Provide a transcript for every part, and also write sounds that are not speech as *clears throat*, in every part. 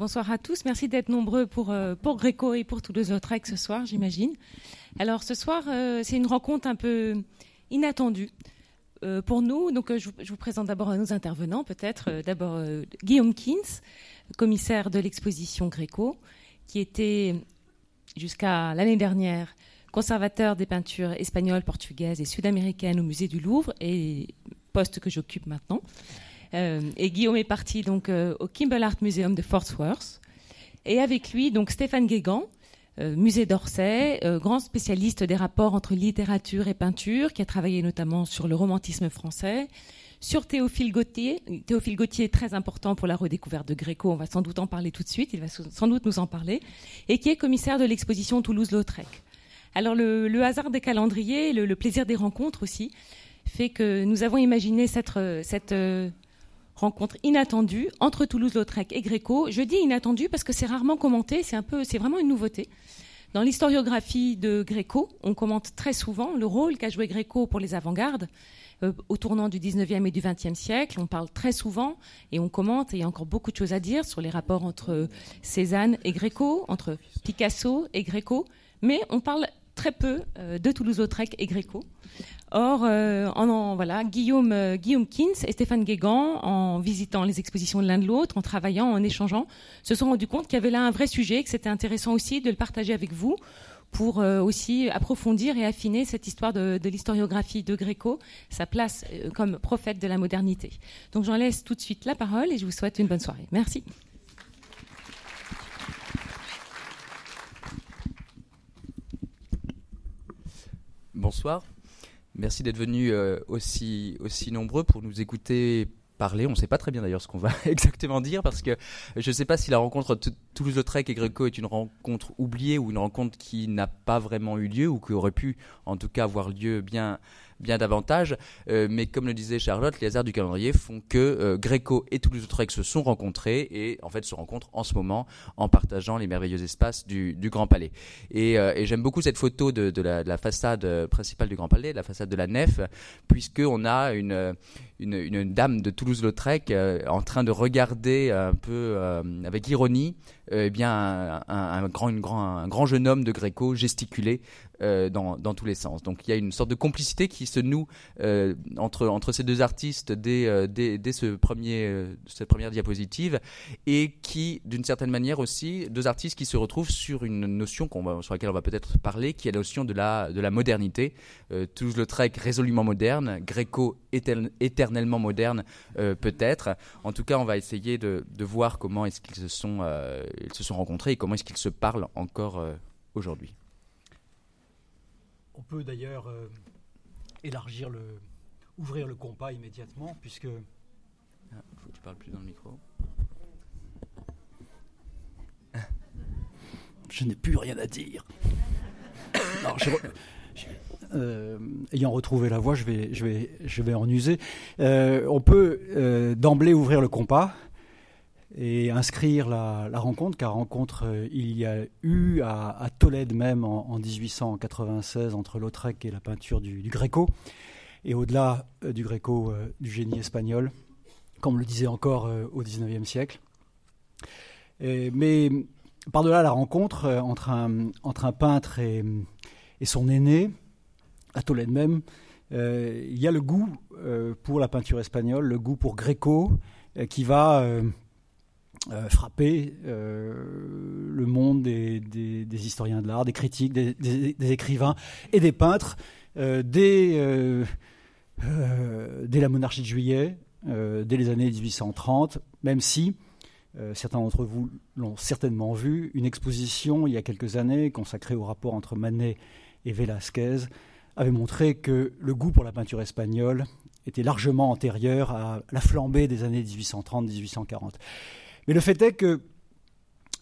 Bonsoir à tous. Merci d'être nombreux pour, euh, pour Gréco et pour Toulouse-Lautrec ce soir, j'imagine. Alors ce soir, euh, c'est une rencontre un peu inattendue euh, pour nous. Donc je, vous présente d'abord nos intervenants, peut-être. d'abord Guillaume Kins, commissaire de l'exposition Gréco, qui était jusqu'à l'année dernière conservateur des peintures espagnoles, portugaises et sud-américaines au musée du Louvre et poste que j'occupe maintenant. Euh, et Guillaume est parti donc euh, au Kimball Art Museum de Fort Worth. Et avec lui, donc Stéphane Guégan, euh, musée d'Orsay, grand spécialiste des rapports entre littérature et peinture, qui a travaillé notamment sur le romantisme français, sur Théophile Gautier. Théophile Gautier est très important pour la redécouverte de Gréco, on va sans doute en parler tout de suite, il va sans doute nous en parler, et qui est commissaire de l'exposition Toulouse-Lautrec. Alors le, hasard des calendriers, le, plaisir des rencontres aussi, fait que nous avons imaginé cette, cette rencontre inattendue entre Toulouse-Lautrec et Gréco. Je dis inattendue parce que c'est rarement commenté, c'est un peu, c'est vraiment une nouveauté. Dans l'historiographie de Gréco, on commente très souvent le rôle qu'a joué Gréco pour les avant-gardes euh, au tournant du 19e et du 20e siècle. On parle très souvent et on commente, et il y a encore beaucoup de choses à dire sur les rapports entre Cézanne et Gréco, entre Picasso et Gréco, mais on parle très peu euh, de Toulouse-Lautrec et Gréco. Or, euh, en, voilà, Guillaume, euh, Guillaume Kins et Stéphane Guégan, en visitant les expositions de l'un de l'autre, en travaillant, en échangeant, se sont rendus compte qu'il y avait là un vrai sujet, que c'était intéressant aussi de le partager avec vous pour aussi approfondir et affiner cette histoire de, de l'historiographie de Gréco, sa place comme prophète de la modernité. Donc j'en laisse tout de suite la parole et je vous souhaite une bonne soirée. Merci. bonsoir. Merci d'être venus euh, aussi, aussi nombreux pour nous écouter parler. On ne sait pas très bien d'ailleurs ce qu'on va *laughs* exactement dire parce que je ne sais pas si la rencontre Toulouse-Lautrec et Greco est une rencontre oubliée ou une rencontre qui n'a pas vraiment eu lieu ou qui aurait pu en tout cas avoir lieu bien bien davantage. Euh, mais comme le disait Charlotte, les hasards du calendrier font que euh, Gréco et Toulouse-Lautrec se sont rencontrés et en fait se rencontrent en ce moment en partageant les merveilleux espaces du, Grand Palais. Euh, et, j'aime beaucoup cette photo de, la, façade principale du Grand Palais, la façade de la nef, puisqu'on a une, dame de Toulouse-Lautrec en train de regarder un peu avec ironie eh bien un grand jeune homme de Gréco gesticuler euh, dans, tous les sens. Donc il y a une sorte de complicité qui se noue euh, entre, ces deux artistes dès, euh, cette première diapositive et qui, d'une certaine manière aussi, deux artistes qui se retrouvent sur une notion sur laquelle on va peut-être parler, qui est la notion de la, de la modernité. Toulouse-Lautrec résolument moderne, Gréco éternellement moderne peut-être. En tout cas, on va essayer de, voir comment est-ce qu'ils ils se sont rencontrés et comment est-ce qu'ils se parlent encore aujourd'hui. On peut d'ailleurs euh, élargir le, ouvrir le compas immédiatement, puisque. Il ah, faut que tu parles plus dans le micro. Je n'ai plus rien à dire. *coughs* *coughs* Euh, ayant retrouvé la voix, je vais, je vais, je vais en user. Euh, on peut d'emblée ouvrir le compas et inscrire la, rencontre, car rencontre euh, il y a eu à, Tolède même en, 1896 entre Lautrec et la peinture du, Gréco, et au-delà euh, du Gréco, euh, du génie espagnol, comme on le disait encore au XIXe siècle. mais par-delà la rencontre entre un, entre un peintre et, et, son aîné, à Tolède même, il y a le goût pour la peinture espagnole, le goût pour Gréco, qui va euh, frapper euh, le monde des, historiens de l'art, des critiques, des, écrivains et des peintres euh, dès, dès, la monarchie de juillet, dès les années 1830, même si certains d'entre vous l'ont certainement vu, une exposition il y a quelques années consacrée au rapport entre Manet et Velázquez avait montré que le goût pour la peinture espagnole était largement antérieur à la flambée des années 1830-1840. Mais le fait est que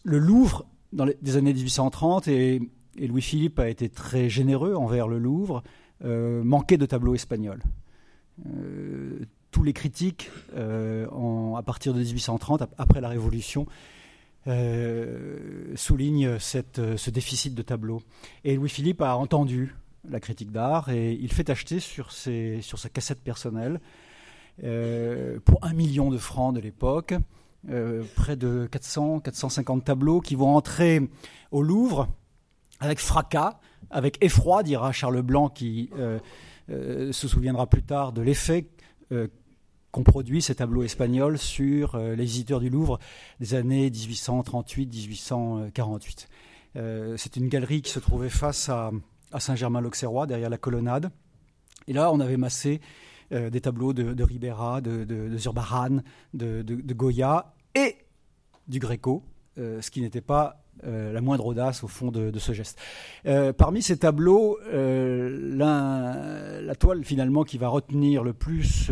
le Louvre, dans les années 1830, et, Louis-Philippe a été très généreux envers le Louvre, euh, manquait de tableaux espagnols. Euh, tous les critiques, euh, à partir de 1830, après la Révolution, soulignent ce déficit de tableaux. Et Louis-Philippe a entendu la critique d'art et il fait acheter sur sa cassette personnelle, pour un million de francs de l'époque, près de 400, 450 tableaux qui vont entrer au Louvre avec fracas, avec effroi, dira Charles Blanc, qui se souviendra plus tard de l'effet qu'ont produit ces tableaux espagnols sur les visiteurs du Louvre des années 1838-1848. C'est une galerie qui se trouvait face à, Saint-Germain-l'Auxerrois, derrière la colonnade. Et là, on avait massé des tableaux de, Ribera, de, de, Zurbaran, de, Goya et du Gréco, ce qui n'était pas la moindre audace au fond de, ce geste. parmi ces tableaux, la toile finalement qui va retenir le plus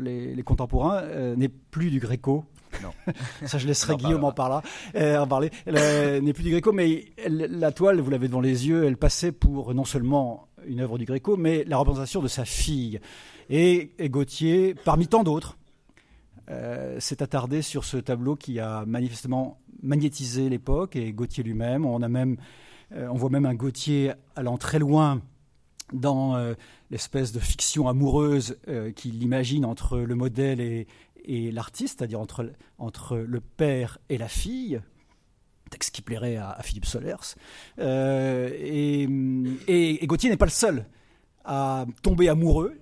les, contemporains n'est plus du Gréco. Non. *laughs* Ça, je laisserai Guillaume en, parler. en parler. n'est plus du Gréco, mais la toile, vous l'avez devant les yeux, elle passait pour non seulement une œuvre du Gréco, mais la représentation de sa fille. Et, Gauthier, parmi tant d'autres, euh, s'est attardé sur ce tableau qui a manifestement magnétisé l'époque et Gauthier lui-même. On, euh, on voit même un Gauthier allant très loin dans euh, l'espèce de fiction amoureuse qu'il imagine entre le modèle et, l'artiste, c'est-à-dire entre, entre le père et la fille, texte qui plairait à, Philippe Solers. et, et, Gauthier n'est pas le seul à tomber amoureux.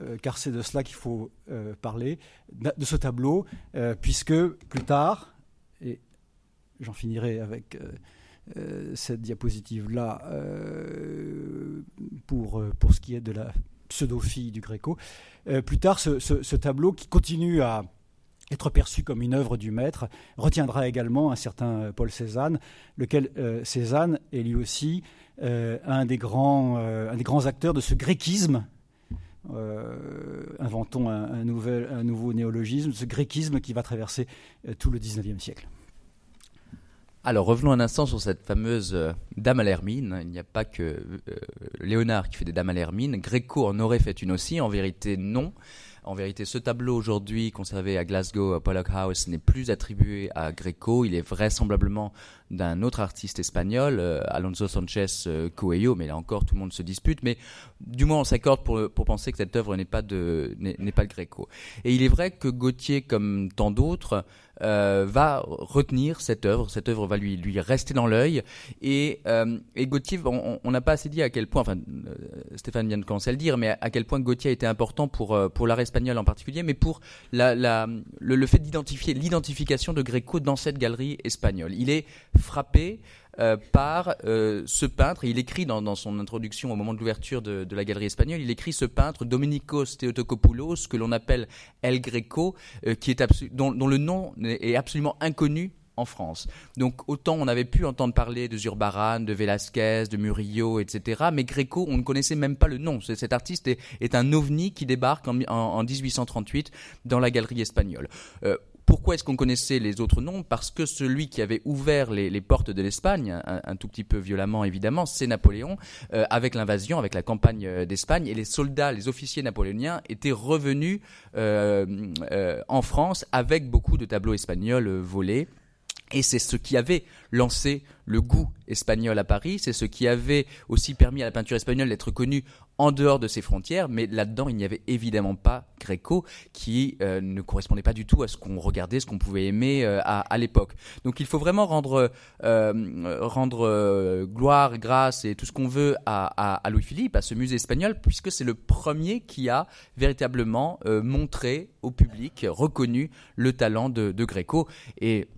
Euh, car c'est de cela qu'il faut euh, parler, de ce tableau, euh, puisque plus tard, et j'en finirai avec cette diapositive-là pour, pour ce qui est de la pseudo-fille du Gréco, plus tard, ce, tableau qui continue à être perçu comme une œuvre du maître, retiendra également un certain Paul Cézanne, lequel Cézanne est lui aussi un, des grands, un des grands acteurs de ce gréquisme euh, inventons un, nouvel, un, nouveau néologisme, ce gréquisme qui va traverser euh, tout le 19e siècle. Alors revenons un instant sur cette fameuse euh, dame à l'hermine. Il n'y a pas que Léonard qui fait des dames à l'hermine. Gréco en aurait fait une aussi. En vérité, non. En vérité, ce tableau aujourd'hui conservé à Glasgow, à Pollock House, n'est plus attribué à Greco. Il est vraisemblablement d'un autre artiste espagnol, euh, Alonso Sanchez euh, Coelho, mais là encore tout le monde se dispute. Mais du moins on s'accorde pour, pour penser que cette œuvre n'est pas de n'est pas de Greco. Et il est vrai que Gauthier, comme tant d'autres, euh, va retenir cette œuvre. Cette œuvre va lui, lui rester dans l'œil. Et, euh, et Gauthier, on n'a pas assez dit à quel point, enfin, Stéphane vient de commencer à le dire, mais à, quel point Gauthier a été important pour, pour l'art espagnol en particulier, mais pour la, le, fait d'identifier l'identification de Gréco dans cette galerie espagnole. Il est frappé euh, par euh, ce peintre. Il écrit dans, son introduction au moment de l'ouverture de, la galerie espagnole, il écrit ce peintre Dominikos Theotokopoulos, que l'on appelle El Greco, euh, qui est dont, le nom est absolument inconnu en France. Donc autant on avait pu entendre parler de Zurbaran, de Velázquez, de Murillo, etc. Mais Greco, on ne connaissait même pas le nom. Cet artiste est, un ovni qui débarque en, 1838 dans la galerie espagnole. Pourquoi est-ce qu'on connaissait les autres noms? Parce que celui qui avait ouvert les, portes de l'Espagne, un, tout petit peu violemment évidemment, c'est Napoléon, euh, avec l'invasion, avec la campagne euh, d'Espagne, et les soldats, les officiers napoléoniens étaient revenus euh, en France avec beaucoup de tableaux espagnols volés. Et c'est ce qui avait lancé le goût espagnol à Paris, c'est ce qui avait aussi permis à la peinture espagnole d'être connue en dehors de ses frontières, mais là-dedans, il n'y avait évidemment pas Gréco qui euh, ne correspondait pas du tout à ce qu'on regardait, ce qu'on pouvait aimer euh, à, l'époque. Donc il faut vraiment rendre, euh, gloire, grâce et tout ce qu'on veut à, Louis-Philippe, à ce musée espagnol, puisque c'est le premier qui a véritablement montré au public, reconnu le talent de, de Gréco. Et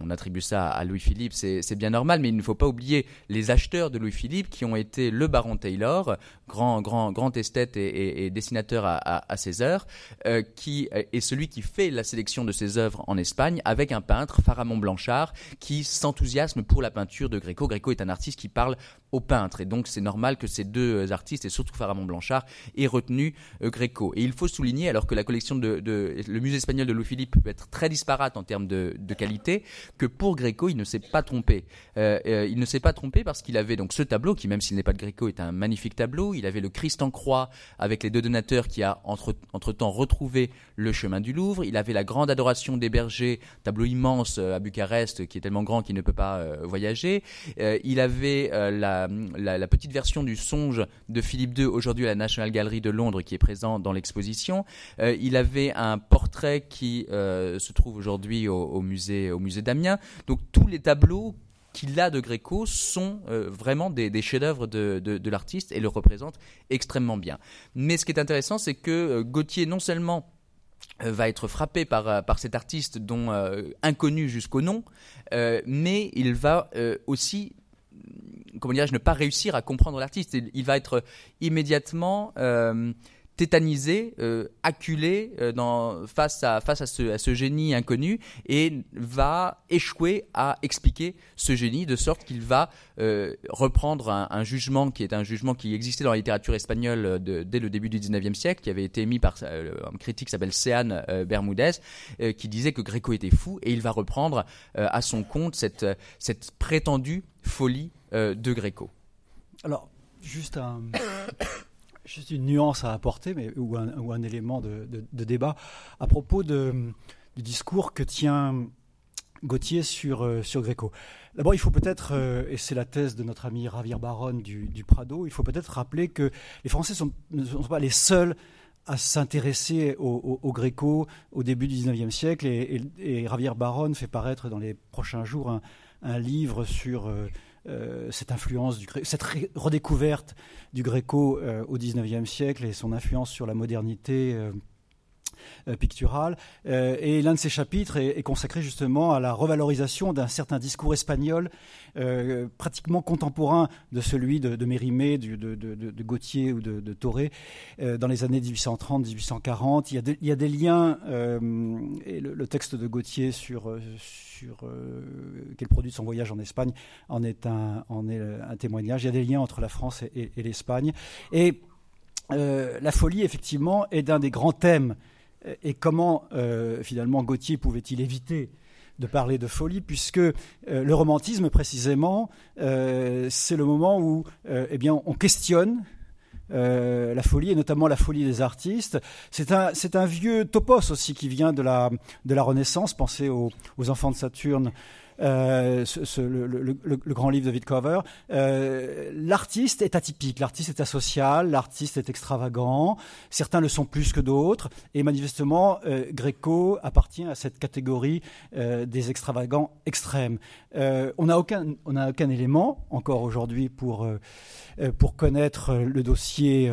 on attribue ça à Louis-Philippe, c'est bien normal, mais il ne faut pas oublier les acheteurs de Louis-Philippe qui ont été le baron Taylor, grand, grand, grand esthète et, dessinateur à, ses heures, euh, qui est celui qui fait la sélection de ses œuvres en Espagne avec un peintre, Faramond Blanchard, qui s'enthousiasme pour la peinture de Gréco. Gréco est un artiste qui parle au. Et donc c'est normal que ces deux artistes, et surtout Faramond Blanchard, aient retenu euh, Gréco. Et il faut souligner, alors que la collection de, le musée espagnol de Louis-Philippe peut être très disparate en termes de, qualité, que pour Gréco, il ne s'est pas trompé. Euh, euh, il ne s'est pas trompé parce qu'il avait donc ce tableau, qui même s'il n'est pas de Gréco, est un magnifique tableau. Il avait le Christ en croix avec les deux donateurs qui a entre, entre temps retrouvé le chemin du Louvre. Il avait la grande adoration des bergers, tableau immense à Bucarest, qui est tellement grand qu'il ne peut pas voyager. il avait la la, la, petite version du songe de Philippe II aujourd'hui à la National Gallery de Londres qui est présent dans l'exposition. il avait un portrait qui se trouve aujourd'hui au, musée, au musée d'Amiens. Donc tous les tableaux qu'il a de Gréco sont euh, vraiment des, chefs-d'œuvre de, l'artiste et le représentent extrêmement bien. Mais ce qui est intéressant, c'est que euh, Gauthier non seulement euh, va être frappé par, par cet artiste dont inconnu jusqu'au nom, mais il va aussi comment dirais-je, ne pas réussir à comprendre l'artiste. Il, va être immédiatement tétanisé, euh, acculé euh, dans, face, à, face à, ce, génie inconnu et va échouer à expliquer ce génie de sorte qu'il va euh, reprendre un, jugement qui est un jugement qui existait dans la littérature espagnole dès le début du 19e siècle, qui avait été émis par un critique qui s'appelle Sean Bermudez, qui disait que Gréco était fou et il va reprendre à son compte cette prétendue folie de Gréco. Alors, juste un *coughs* juste une nuance à apporter, mais, ou, un, élément de, débat à propos du discours que tient Gauthier sur, euh, Gréco. D'abord, il faut peut-être, euh, et c'est la thèse de notre ami Javier Baron du, Prado, il faut peut-être rappeler que les Français sont, ne sont pas les seuls à s'intéresser au, Gréco au début du XIXe siècle. Et, et, Javier Baron fait paraître dans les prochains jours un, un livre sur euh, euh, cette influence, du, cette redécouverte du Gréco euh, au XIXe siècle et son influence sur la modernité picturale. et l'un de ces chapitres est, consacré justement à la revalorisation d'un certain discours espagnol pratiquement contemporain de celui de, Mérimée, de, de, Gautier ou de, Toré dans les années 1830-1840. Il, y a des liens, et le, texte de Gautier sur euh, quel produit de son voyage en Espagne en est un, témoignage. Il y a des liens entre la France et, l'Espagne. Et euh, la folie, effectivement, est d'un des grands thèmes. Et comment, euh, finalement, Gauthier pouvait-il éviter de parler de folie, puisque le romantisme, précisément, c'est le moment où eh on questionne euh, la folie, et notamment la folie des artistes. C'est un, vieux topos aussi qui vient de la, Renaissance. Pensez aux enfants de Saturne euh, le, grand livre de Wittcover, euh, l'artiste est atypique, l'artiste est asocial, l'artiste est extravagant, certains le sont plus que d'autres, et manifestement, euh, Gréco appartient à cette catégorie euh, des extravagants extrêmes. Euh, on n'a aucun, aucun élément encore aujourd'hui pour, pour connaître le dossier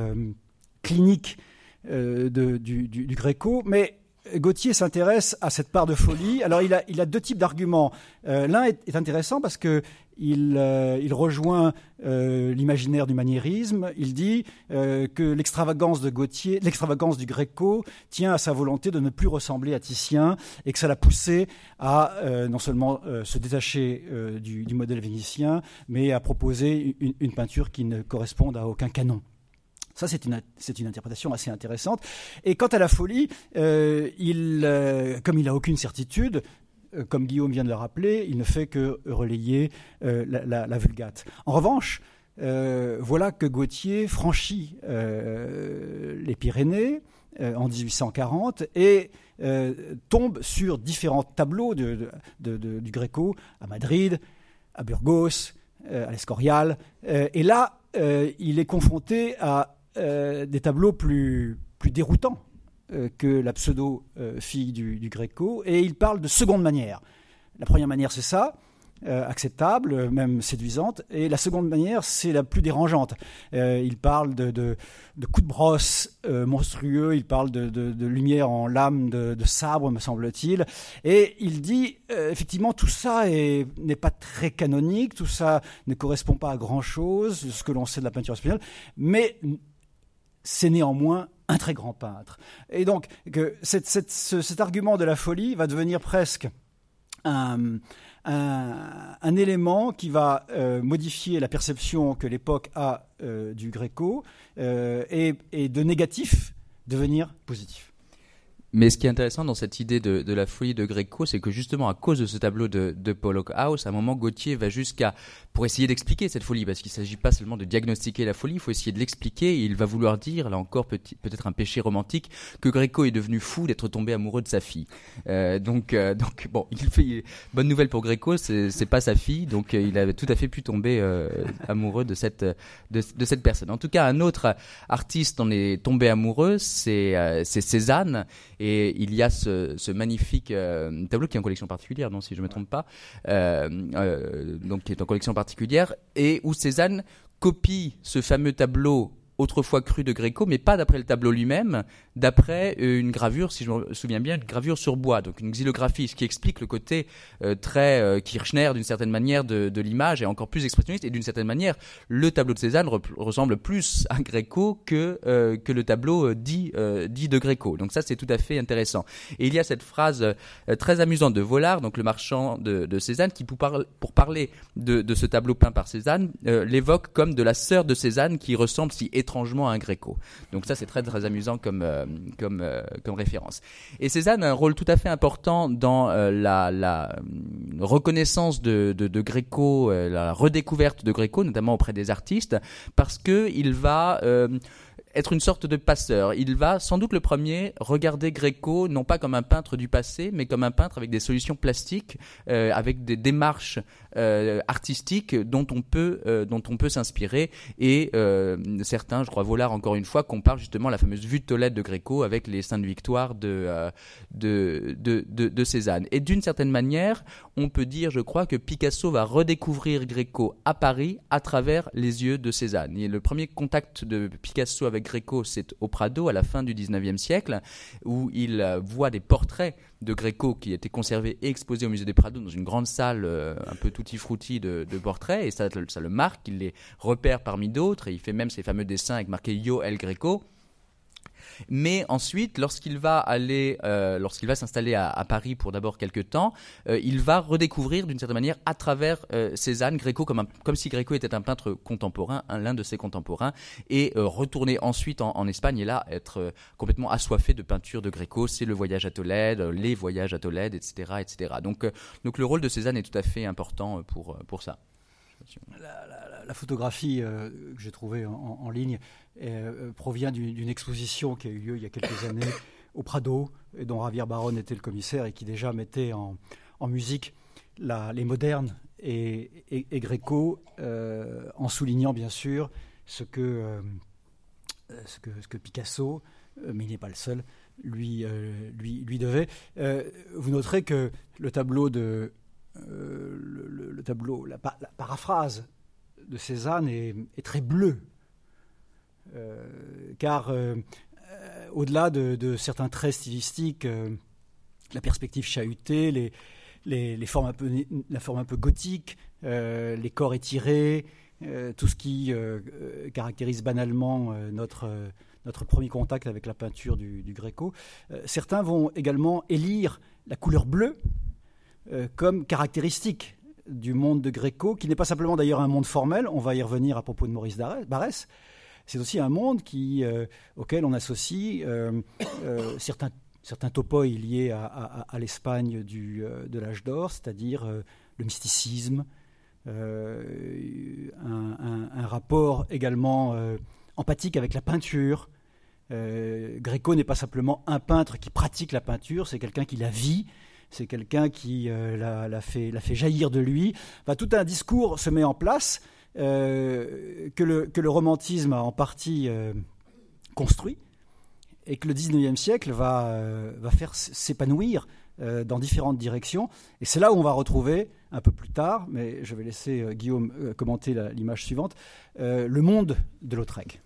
clinique du, du, du Gréco, mais Gauthier s'intéresse à cette part de folie. Alors il a, deux types d'arguments. Euh, l'un est, intéressant parce que il, euh, rejoint euh, l'imaginaire du maniérisme. Il dit que l'extravagance de Gauthier, l'extravagance du Gréco, tient à sa volonté de ne plus ressembler à Titien et que ça l'a poussé à non seulement se détacher du, du, modèle vénitien, mais à proposer une, une peinture qui ne corresponde à aucun canon. Ça, c'est une, une, interprétation assez intéressante. Et quant à la folie, euh, il, euh, comme il n'a aucune certitude, euh, comme Guillaume vient de le rappeler, il ne fait que relayer la, vulgate. En revanche, voilà que Gauthier franchit les Pyrénées en 1840 et tombe sur différents tableaux de, du Gréco à Madrid, à Burgos, à l'Escorial. et là, il est confronté à euh, des tableaux plus, déroutants euh, que la pseudo-fille du, du, Gréco, et il parle de seconde manière. La première manière, c'est ça, euh, acceptable, même séduisante, et la seconde manière, c'est la plus dérangeante. il parle de, coups de brosse monstrueux, il parle de, de lumière en lame de, sabre, me semble-t-il, et il dit, effectivement, tout ça n'est pas très canonique, tout ça ne correspond pas à grand-chose, ce que l'on sait de la peinture espagnole, mais c'est néanmoins un très grand peintre. Et donc, cet argument de la folie va devenir presque un, élément qui va euh, modifier la perception que l'époque a euh, du Gréco euh, et, de négatif devenir positif. Mais ce qui est intéressant dans cette idée de, la folie de Gréco, c'est que justement à cause de ce tableau de, de Pollock House, à un moment Gauthier va jusqu'à pour essayer d'expliquer cette folie, parce qu'il ne s'agit pas seulement de diagnostiquer la folie, il faut essayer de l'expliquer. Il va vouloir dire, là encore peut-être un péché romantique, que Gréco est devenu fou d'être tombé amoureux de sa fille. Euh, donc, euh, donc bon, il fait bonne nouvelle pour Gréco, c'est pas sa fille, donc euh, il avait tout à fait pu tomber amoureux de cette personne. En tout cas, un autre artiste en est tombé amoureux, c'est Cézanne, il y a ce, magnifique tableau qui est en collection particulière, non, si je me trompe pas, donc qui est en collection particulière et où Cézanne copie ce fameux tableau autrefois cru de Gréco, mais pas d'après le tableau lui-même, d'après euh, une gravure, si je me souviens bien, une gravure sur bois, donc une xylographie, ce qui explique le côté euh, très euh, Kirchner d'une certaine manière de, de l'image et encore plus expressionniste. Et d'une certaine manière, le tableau de Cézanne ressemble plus à Gréco que que le tableau dit dit de Gréco. Donc ça, c'est tout à fait intéressant. Et il y a cette phrase très amusante de Vollard, donc le marchand de, de Cézanne, qui pour, parler de, de, ce tableau peint par Cézanne, l'évoque comme de la sœur de Cézanne qui ressemble si étrangement à un Gréco. Donc ça, c'est très très amusant comme euh, comme, euh, comme référence. Et Cézanne a un rôle tout à fait important dans euh, la, reconnaissance de, de, de Gréco, la redécouverte de Gréco, notamment auprès des artistes, parce que il va être une sorte de passeur. Il va sans doute le premier regarder Gréco non pas comme un peintre du passé, mais comme un peintre avec des solutions plastiques, euh, avec des démarches euh, artistiques dont on peut euh, dont on peut s'inspirer. Et certains, je crois Vollard encore une fois, comparent justement la fameuse vue de Tolède de Gréco avec les Saintes Victoires de, de, de Cézanne. Et d'une certaine manière, on peut dire, je crois, que Picasso va redécouvrir Gréco à Paris à travers les yeux de Cézanne. Et le premier contact de Picasso avec Gréco, c'est au Prado à la fin du 19e siècle, où il euh, voit des portraits de Gréco qui étaient conservés et exposés au musée des Prado dans une grande salle euh, un peu tutti frutti de, de portraits, et ça, ça le marque, il les repère parmi d'autres, et il fait même ses fameux dessins avec marqué Yo El Greco. Mais ensuite, lorsqu'il va aller, euh, lorsqu'il va s'installer à, Paris pour d'abord quelques temps, euh, il va redécouvrir d'une certaine manière à travers euh, Cézanne Gréco comme, comme si Gréco était un peintre contemporain, l'un de ses contemporains, et euh, retourner ensuite en, Espagne et là être euh, complètement assoiffé de peinture de Gréco. C'est le voyage à Tolède, les voyages à Tolède, etc., etc. Donc, donc le rôle de Cézanne est tout à fait important pour pour ça. La, la, photographie euh, que j'ai trouvée en, en, ligne euh, provient d'une exposition qui a eu lieu il y a quelques *coughs* années au Prado, et dont Javier Baron était le commissaire et qui déjà mettait en, en musique la, les modernes et, et, et Gréco, euh, en soulignant bien sûr ce que, euh, ce que, ce que Picasso, euh, mais il n'est pas le seul, lui, euh, lui, lui devait. vous noterez que le tableau de euh, le, le, tableau, la, la, paraphrase de Cézanne est, très bleue, euh, car euh, au-delà de, certains traits stylistiques, euh, la perspective chahutée, la forme un peu gothique, euh, les corps étirés, tout ce qui caractérise banalement notre premier contact avec la peinture du, du Gréco. certains vont également élire la couleur bleue euh, comme caractéristique du monde de Gréco, qui n'est pas simplement d'ailleurs un monde formel, on va y revenir à propos de Maurice Barrès, c'est aussi un monde euh, auquel on associe euh, euh, certains, certains topoi liés à, l'Espagne de l'âge d'or, c'est-à-dire le mysticisme, un, un, rapport également empathique avec la peinture. Gréco n'est pas simplement un peintre qui pratique la peinture, c'est quelqu'un qui la vit, c'est quelqu'un qui euh, l'a, fait, jaillir de lui. Tout un discours se met en place euh, que, le, romantisme a en partie euh, construit et que le 19e siècle va, faire s'épanouir dans différentes directions. Et c'est là où on va retrouver un peu plus tard, mais je vais laisser Guillaume commenter l'image suivante, le monde de Lautrec.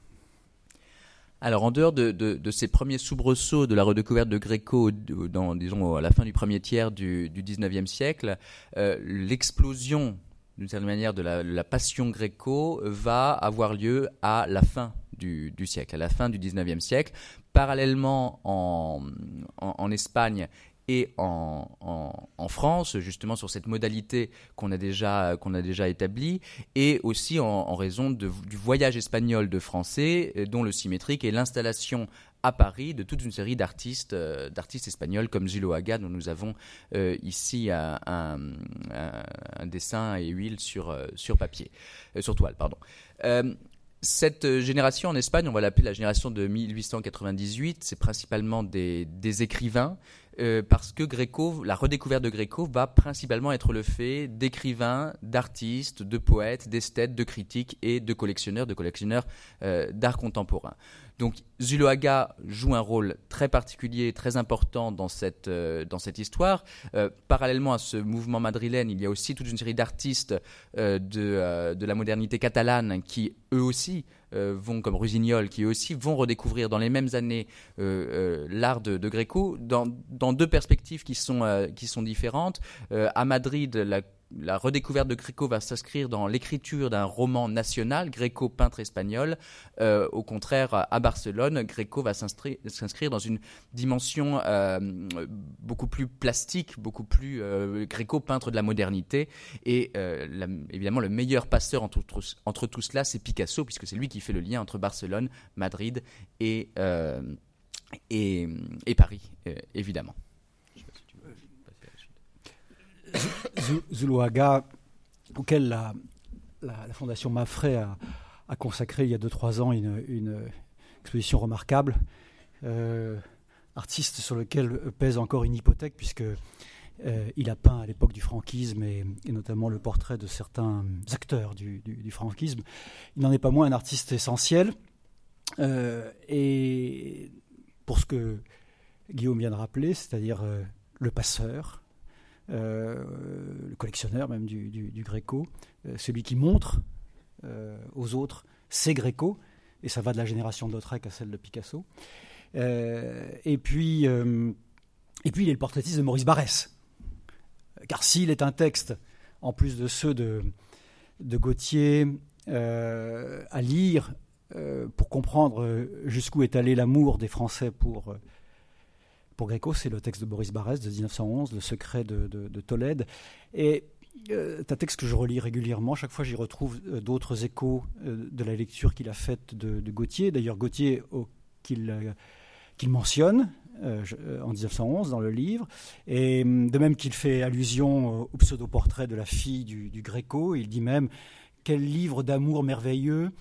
Alors, en dehors de, ces premiers soubresauts de la redécouverte de Gréco, à la fin du premier tiers du, 19e siècle, euh, l'explosion, d'une certaine manière, de la, passion gréco va avoir lieu à la fin du, siècle, à la fin du 19e siècle. Parallèlement, en, en, en Espagne et en, France, justement sur cette modalité qu'on a déjà qu'on déjà établie, et aussi en, raison du voyage espagnol de Français, dont le symétrique est l'installation à Paris de toute une série d'artistes, d'artistes espagnols comme Zuloaga, dont nous avons ici un, dessin et huile sur, sur papier, sur toile, pardon. Cette génération en Espagne, on va l'appeler la génération de 1898, c'est principalement des écrivains euh, parce que la redécouverte de Gréco va principalement être le fait d'écrivains, d'artistes, de poètes, d'esthètes, de critiques et de collectionneurs, de collectionneurs euh, d'art contemporain. Donc Zuloaga joue un rôle très particulier, très important dans cette, euh, dans cette histoire. parallèlement à ce mouvement madrilène, il y a aussi toute une série d'artistes de, de la modernité catalane qui, eux aussi, euh, vont, comme Rusignol, qui aussi vont redécouvrir dans les mêmes années euh, euh, l'art de, de, Gréco, dans, dans, deux perspectives qui sont, qui sont différentes. à Madrid, la la redécouverte de Gréco va s'inscrire dans l'écriture d'un roman national, Gréco peintre espagnol. Euh, au contraire, à Barcelone, Gréco va s'inscrire dans une dimension euh, beaucoup plus plastique, beaucoup plus euh, Gréco peintre de la modernité. Et évidemment, le meilleur passeur entre, tout cela, c'est Picasso, puisque c'est lui qui fait le lien entre Barcelone, Madrid et Paris, évidemment. Zuluaga, auquel la, Fondation Mafray a, consacré il y a 2-3 ans une, exposition remarquable. Euh, artiste sur lequel pèse encore une hypothèque, puisque euh, il a peint à l'époque du franquisme et, notamment le portrait de certains acteurs du, franquisme. Il n'en est pas moins un artiste essentiel. Euh, et pour ce que Guillaume vient de rappeler, c'est-à-dire le passeur, le collectionneur même du, du, Gréco, euh, celui qui montre euh, aux autres ses Gréco, et ça va de la génération de Lautrec à celle de Picasso. et puis, et puis il est le portraitiste de Maurice Barrès, car s'il est un texte, en plus de ceux de, de Gauthier, à lire pour comprendre jusqu'où est allé l'amour des Français pour pour Gréco, c'est le texte de Boris Barès de 1911, Le secret de, Tolède. Et euh, un texte que je relis régulièrement. Chaque fois, j'y retrouve euh, d'autres échos euh, de la lecture qu'il a faite de, Gauthier. D'ailleurs, Gauthier, qu'il mentionne en 1911 dans le livre. Et de même qu'il fait allusion au pseudo-portrait de la fille du, du Gréco, il dit même quel livre d'amour merveilleux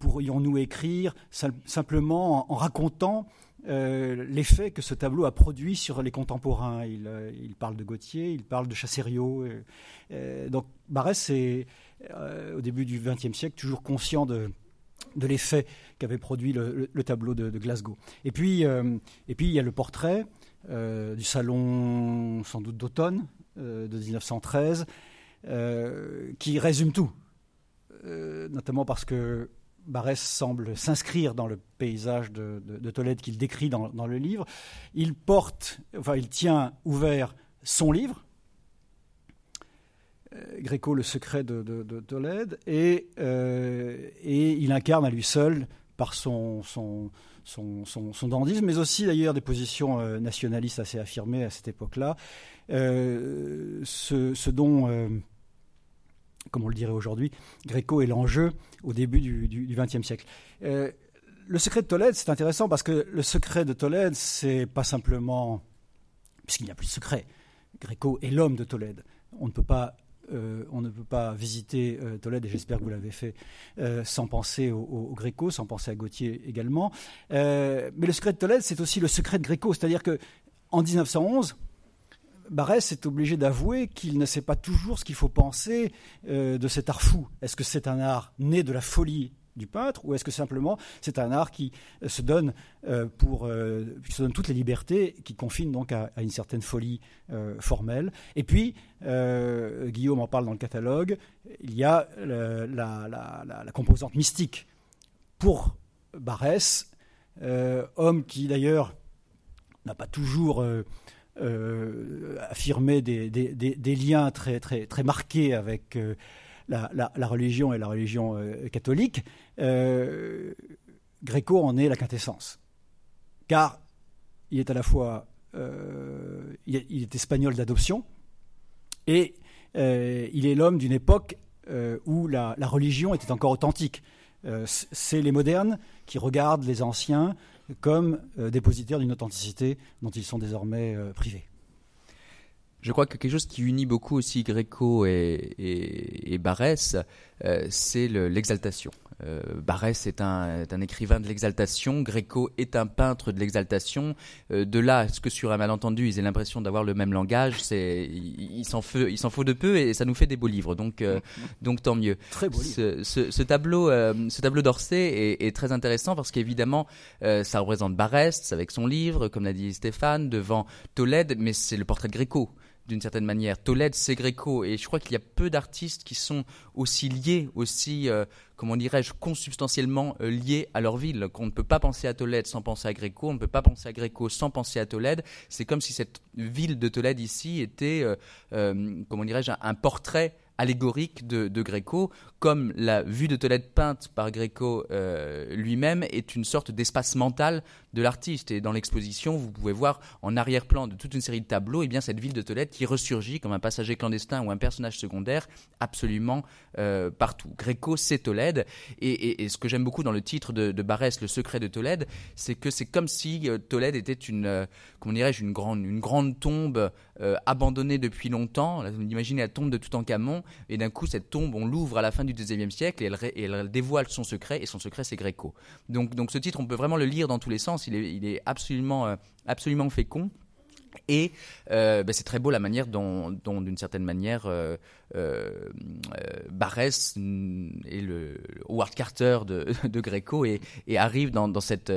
pourrions-nous écrire simplement en racontant euh, l'effet que ce tableau a produit sur les contemporains. Il, euh, parle de Gautier, il parle de Chasserio. Euh, donc Barès est, au début du XXe siècle, toujours conscient de, l'effet qu'avait produit le, tableau de, Glasgow. Et puis, et puis, il y a le portrait du salon, sans doute d'automne, de 1913, qui résume tout. notamment parce que Barès semble s'inscrire dans le paysage de, Tolède qu'il décrit dans, le livre. Il porte, enfin, il tient ouvert son livre, euh, Gréco, le secret de, Tolède, et, euh, et, il incarne à lui seul, par son, son, son, dandisme, mais aussi d'ailleurs des positions euh, nationalistes assez affirmées à cette époque-là, ce, ce, dont comme on le dirait aujourd'hui, Gréco est l'enjeu au début du XXe siècle. Euh, le secret de Tolède, c'est intéressant parce que le secret de Tolède, c'est pas simplement, puisqu'il n'y a plus de secret, Gréco est l'homme de Tolède. On ne peut pas euh, on ne peut pas visiter euh, Tolède, et j'espère que vous l'avez fait, sans penser au, Gréco, sans penser à Gauthier également. mais le secret de Tolède, c'est aussi le secret de Gréco, c'est-à-dire que en 1911, Barès est obligé d'avouer qu'il ne sait pas toujours ce qu'il faut penser euh, de cet art fou. Est-ce que c'est un art né de la folie du peintre ou est-ce que simplement c'est un art qui euh, se donne euh, pour se donne toutes les libertés qui confine donc à, une certaine folie formelle et puis Guillaume en parle dans le catalogue il y a la, composante mystique pour Barès homme qui d'ailleurs n'a pas toujours affirmer des, liens très, marqués avec euh, la, la, religion et la religion euh, catholique, Gréco en est la quintessence. Car il est à la fois il, espagnol d'adoption et il est l'homme d'une époque où la, religion était encore authentique. C'est les modernes qui regardent les anciens comme dépositaires d'une authenticité dont ils sont désormais privés. Je crois que quelque chose qui unit beaucoup aussi Gréco et, et, Barès, c'est l'exaltation. Euh, Barès est un, écrivain de l'exaltation, Gréco est un peintre de l'exaltation. Euh, de là, ce que sur un malentendu, ils aient l'impression d'avoir le même langage, c'est il, s'en faut, il s'en faut de peu et ça nous fait des beaux livres. Donc, euh, donc tant mieux. Très beau ce, ce, tableau, ce tableau d'Orsay est, très intéressant parce qu'évidemment, ça représente Barès avec son livre, comme l'a dit Stéphane, devant Tolède, mais c'est le portrait de Gréco d'une certaine manière. Tolède, c'est Gréco, et je crois qu'il y a peu d'artistes qui sont aussi liés, aussi, euh, comment dirais-je, consubstantiellement euh, liés à leur ville. Qu'on ne peut pas penser à Tolède sans penser à Gréco, on ne peut pas penser à Gréco sans penser à Tolède. C'est comme si cette ville de Tolède ici était, euh, comment dirais-je, un portrait allégorique de, Gréco, comme la vue de Tolède peinte par Gréco euh, lui-même est une sorte d'espace mental de l'artiste. Et dans l'exposition, vous pouvez voir en arrière-plan de toute une série de tableaux, et eh bien cette ville de Tolède qui ressurgit comme un passager clandestin ou un personnage secondaire absolument euh, partout. Gréco, c'est Tolède, et, ce que j'aime beaucoup dans le titre de, Barès, Le secret de Tolède, c'est que c'est comme si euh, Tolède était une, comment dirais-je, une grande, une grande tombe abandonnée depuis longtemps. Là, imaginez la tombe de Toutankhamon et d'un coup, cette tombe, on l'ouvre à la fin du XIXe siècle et elle, dévoile son secret, et son secret, c'est Gréco. Donc, donc ce titre, on peut vraiment le lire dans tous les sens, il est, il est absolument, euh, absolument fécond. Et euh, ben, c'est très beau la manière dont, d'une certaine manière, euh, euh, et le Howard Carter de, *laughs* de Gréco et, arrive dans, cette,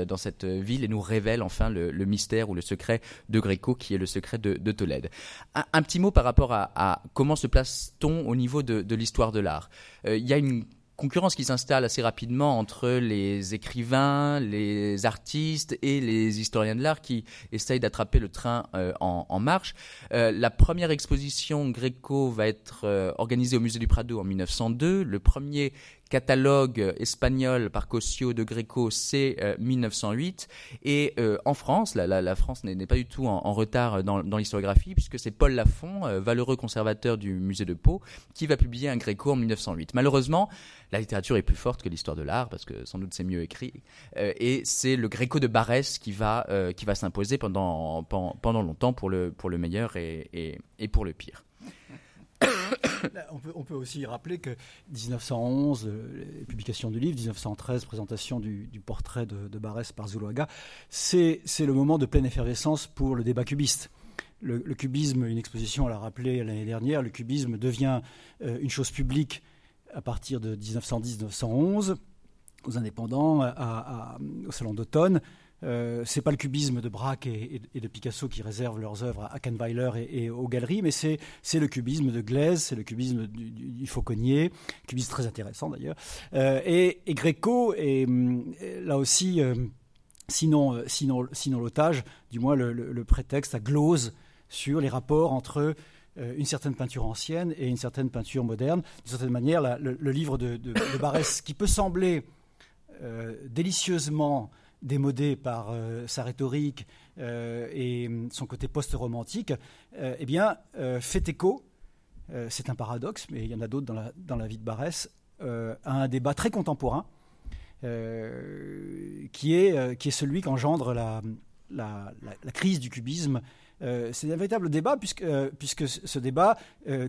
ville et nous révèle enfin le, mystère ou le secret de Gréco qui est le secret de, Tolède. Un, petit mot par rapport à, comment se place-t-on au niveau de, de l'histoire de l'art? Il y a une concurrence qui s'installe assez rapidement entre les écrivains, les artistes et les historiens de l'art qui essayent d'attraper le train euh, en, marche. Euh, la première exposition Gréco va être euh, organisée au Musée du Prado en 1902. Le premier catalogue espagnol par Cosio de Greco, c'est 1908. Euh, et euh, en France, la, France n'est pas du tout en, retard dans, l'historiographie, puisque c'est Paul Lafont, euh, valeureux conservateur du musée de Pau, qui va publier un Gréco en 1908. Malheureusement, la littérature est plus forte que l'histoire de l'art, parce que sans doute c'est mieux écrit. et c'est le Gréco de Barès qui va, va s'imposer pendant, pendant, longtemps pour le, pour le meilleur et pour le pire. On, peut, aussi rappeler que 1911, euh, publication du livre, 1913, présentation du, portrait de, Barès par Zuluaga, c'est le moment de pleine effervescence pour le débat cubiste. Le, cubisme, une exposition l'a rappelé l'année dernière, le cubisme devient euh, une chose publique à partir de 1910-1911 aux indépendants, au Salon d'automne. Euh, c'est pas le cubisme de Braque et, de Picasso qui réservent leurs œuvres à Kahnweiler et, aux galeries, mais c'est, le cubisme de Glaise, c'est le cubisme du, Fauconnier, cubisme très intéressant d'ailleurs. Euh, et, Gréco est là aussi, euh, sinon, sinon, sinon l'otage, du moins le, prétexte à glose sur les rapports entre une certaine peinture ancienne et une certaine peinture moderne. D'une certaine manière, le, livre de, de, de, Barès, qui peut sembler délicieusement démodé par euh, sa rhétorique euh, et son côté post-romantique, euh, eh bien, fait écho, c'est un paradoxe, mais il y en a d'autres dans la, dans la, vie de Barès, à un débat très contemporain, qui, est, qui est celui qu'engendre la, la, la, crise du cubisme. c'est un véritable débat, puisque, puisque ce débat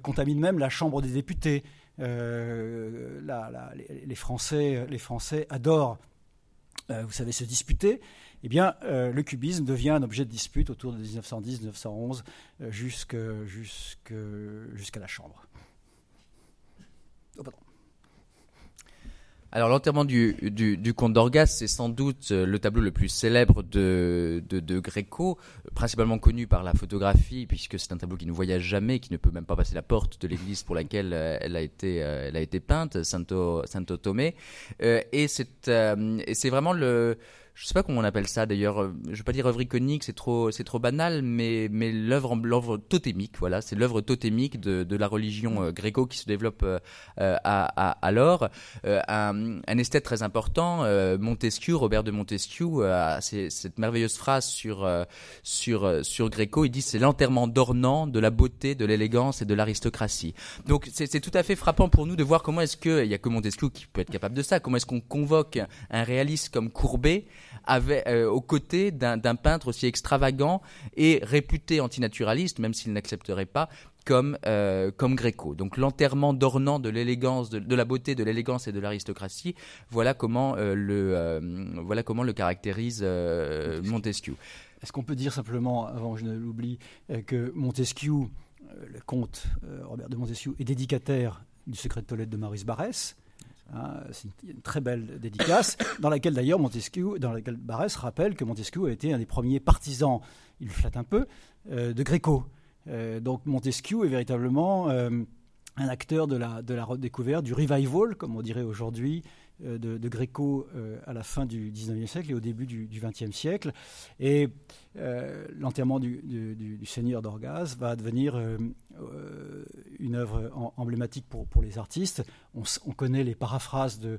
contamine même la Chambre des députés. les, Français, les Français adorent euh, vous savez, se disputer, eh bien, euh, le cubisme devient un objet de dispute autour de 1910-1911 euh, jusqu'à la Chambre. Oh, alors l'enterrement du, du, comte d'Orgas, c'est sans doute le tableau le plus célèbre de, de, Gréco, principalement connu par la photographie, puisque c'est un tableau qui ne voyage jamais, qui ne peut même pas passer la porte de l'église pour laquelle elle a été, elle a été peinte, Santo, Santo Tomé. et c'est vraiment le je sais pas comment on appelle ça d'ailleurs, euh, je vais pas dire œuvre iconique, c'est trop, c'est trop banal, mais, mais l'œuvre, l'œuvre totémique, voilà, c'est l'œuvre totémique de, de la religion euh, gréco qui se développe euh, à, à, alors. un, un, esthète très important, Montesquieu, Robert de Montesquieu, a cette merveilleuse phrase sur, sur, sur Gréco, il dit c'est l'enterrement d'ornant de la beauté, de l'élégance et de l'aristocratie. Donc c'est tout à fait frappant pour nous de voir comment est-ce que, il y a que Montesquieu qui peut être capable de ça, comment est-ce qu'on convoque un réaliste comme Courbet, avec, aux côtés d'un peintre aussi extravagant et réputé antinaturaliste, même s'il n'accepterait pas, comme, euh, comme Gréco. Donc l'enterrement d'ornant de l'élégance, de, la beauté, de l'élégance et de l'aristocratie, voilà comment, euh, le, euh, voilà comment le caractérise Montesquieu. Est-ce qu'on peut dire simplement, avant que je ne l'oublie, que Montesquieu, le comte Robert de Montesquieu, est dédicataire du secret de Tolède de Maurice Barrès hein, c'est une, très belle dédicace, dans laquelle d'ailleurs Montesquieu, dans laquelle Barrès rappelle que Montesquieu a été un des premiers partisans, il flatte un peu, de Gréco. Euh, donc Montesquieu est véritablement euh, un acteur de la, de la redécouverte, du revival, comme on dirait aujourd'hui, euh, de, de, Gréco à la fin du 19e siècle et au début du, du 20e siècle. Et l'enterrement du, Seigneur d'Orgaz va devenir une œuvre emblématique pour, les artistes. On, on, connaît les paraphrases de,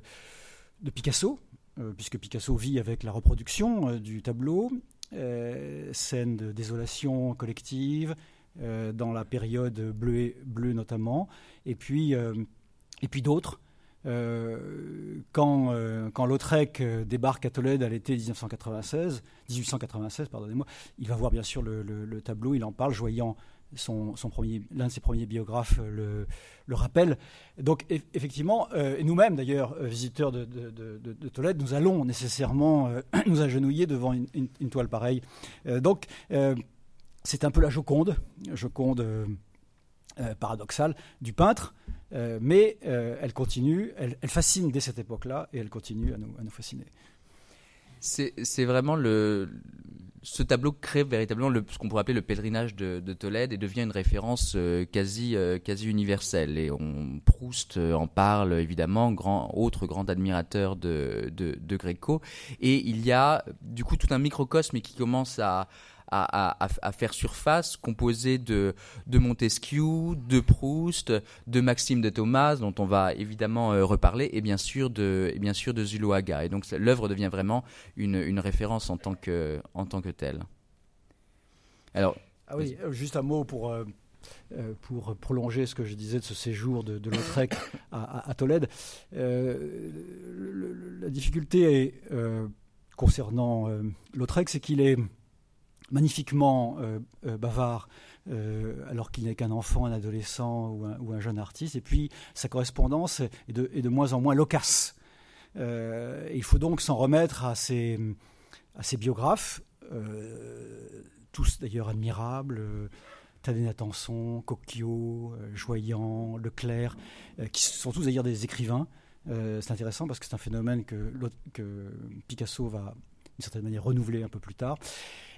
Picasso, puisque Picasso vit avec la reproduction du tableau. scène de désolation collective, euh, dans la période bleue, bleu notamment, et puis, euh, et puis d'autres. Euh, quand, quand Lautrec débarque à Tolède à l'été 1996, 1896, pardonnez-moi, il va voir bien sûr le, tableau, il en parle, joyant son, son premier, l'un de ses premiers biographes le, le rappelle. Donc effectivement, et nous-mêmes d'ailleurs, visiteurs de, de, Tolède, nous allons nécessairement *clears throat* nous agenouiller devant une, une toile pareille. donc c'est un peu la Joconde, Joconde euh, euh, paradoxale du peintre, euh, mais elle continue, elle, fascine dès cette époque-là et elle continue à nous, à nous fasciner. C'est vraiment le. Ce tableau crée véritablement le, ce qu'on pourrait appeler le pèlerinage de, Tolède et devient une référence quasi, quasi universelle. Et on, Proust en parle évidemment, grand, autre grand admirateur de, de, de Gréco. Et il y a du coup tout un microcosme qui commence à, à, faire surface, composé de, de Montesquieu, de Proust, de Maxime de Thomas, dont on va évidemment euh, reparler, et bien sûr de, et bien sûr de Zuloaga. Et donc l'œuvre devient vraiment une, une, référence en tant que, en tant que telle. Alors, ah oui, euh, juste un mot pour. Euh, pour prolonger ce que je disais de ce séjour de, de Lautrec à, à, Tolède, la difficulté est, concernant Lautrec, c'est qu'il est magnifiquement euh, euh, bavard, euh, alors qu'il n'est qu'un enfant, un adolescent ou un, jeune artiste. Et puis sa correspondance est de, moins en moins loquace. il faut donc s'en remettre à ses, biographes, tous d'ailleurs admirables. Tadé Natanson, Coquillot, Joyant, Leclerc, qui sont tous d'ailleurs des écrivains. c'est intéressant parce que c'est un phénomène que, que Picasso va d'une certaine manière renouvelé un peu plus tard.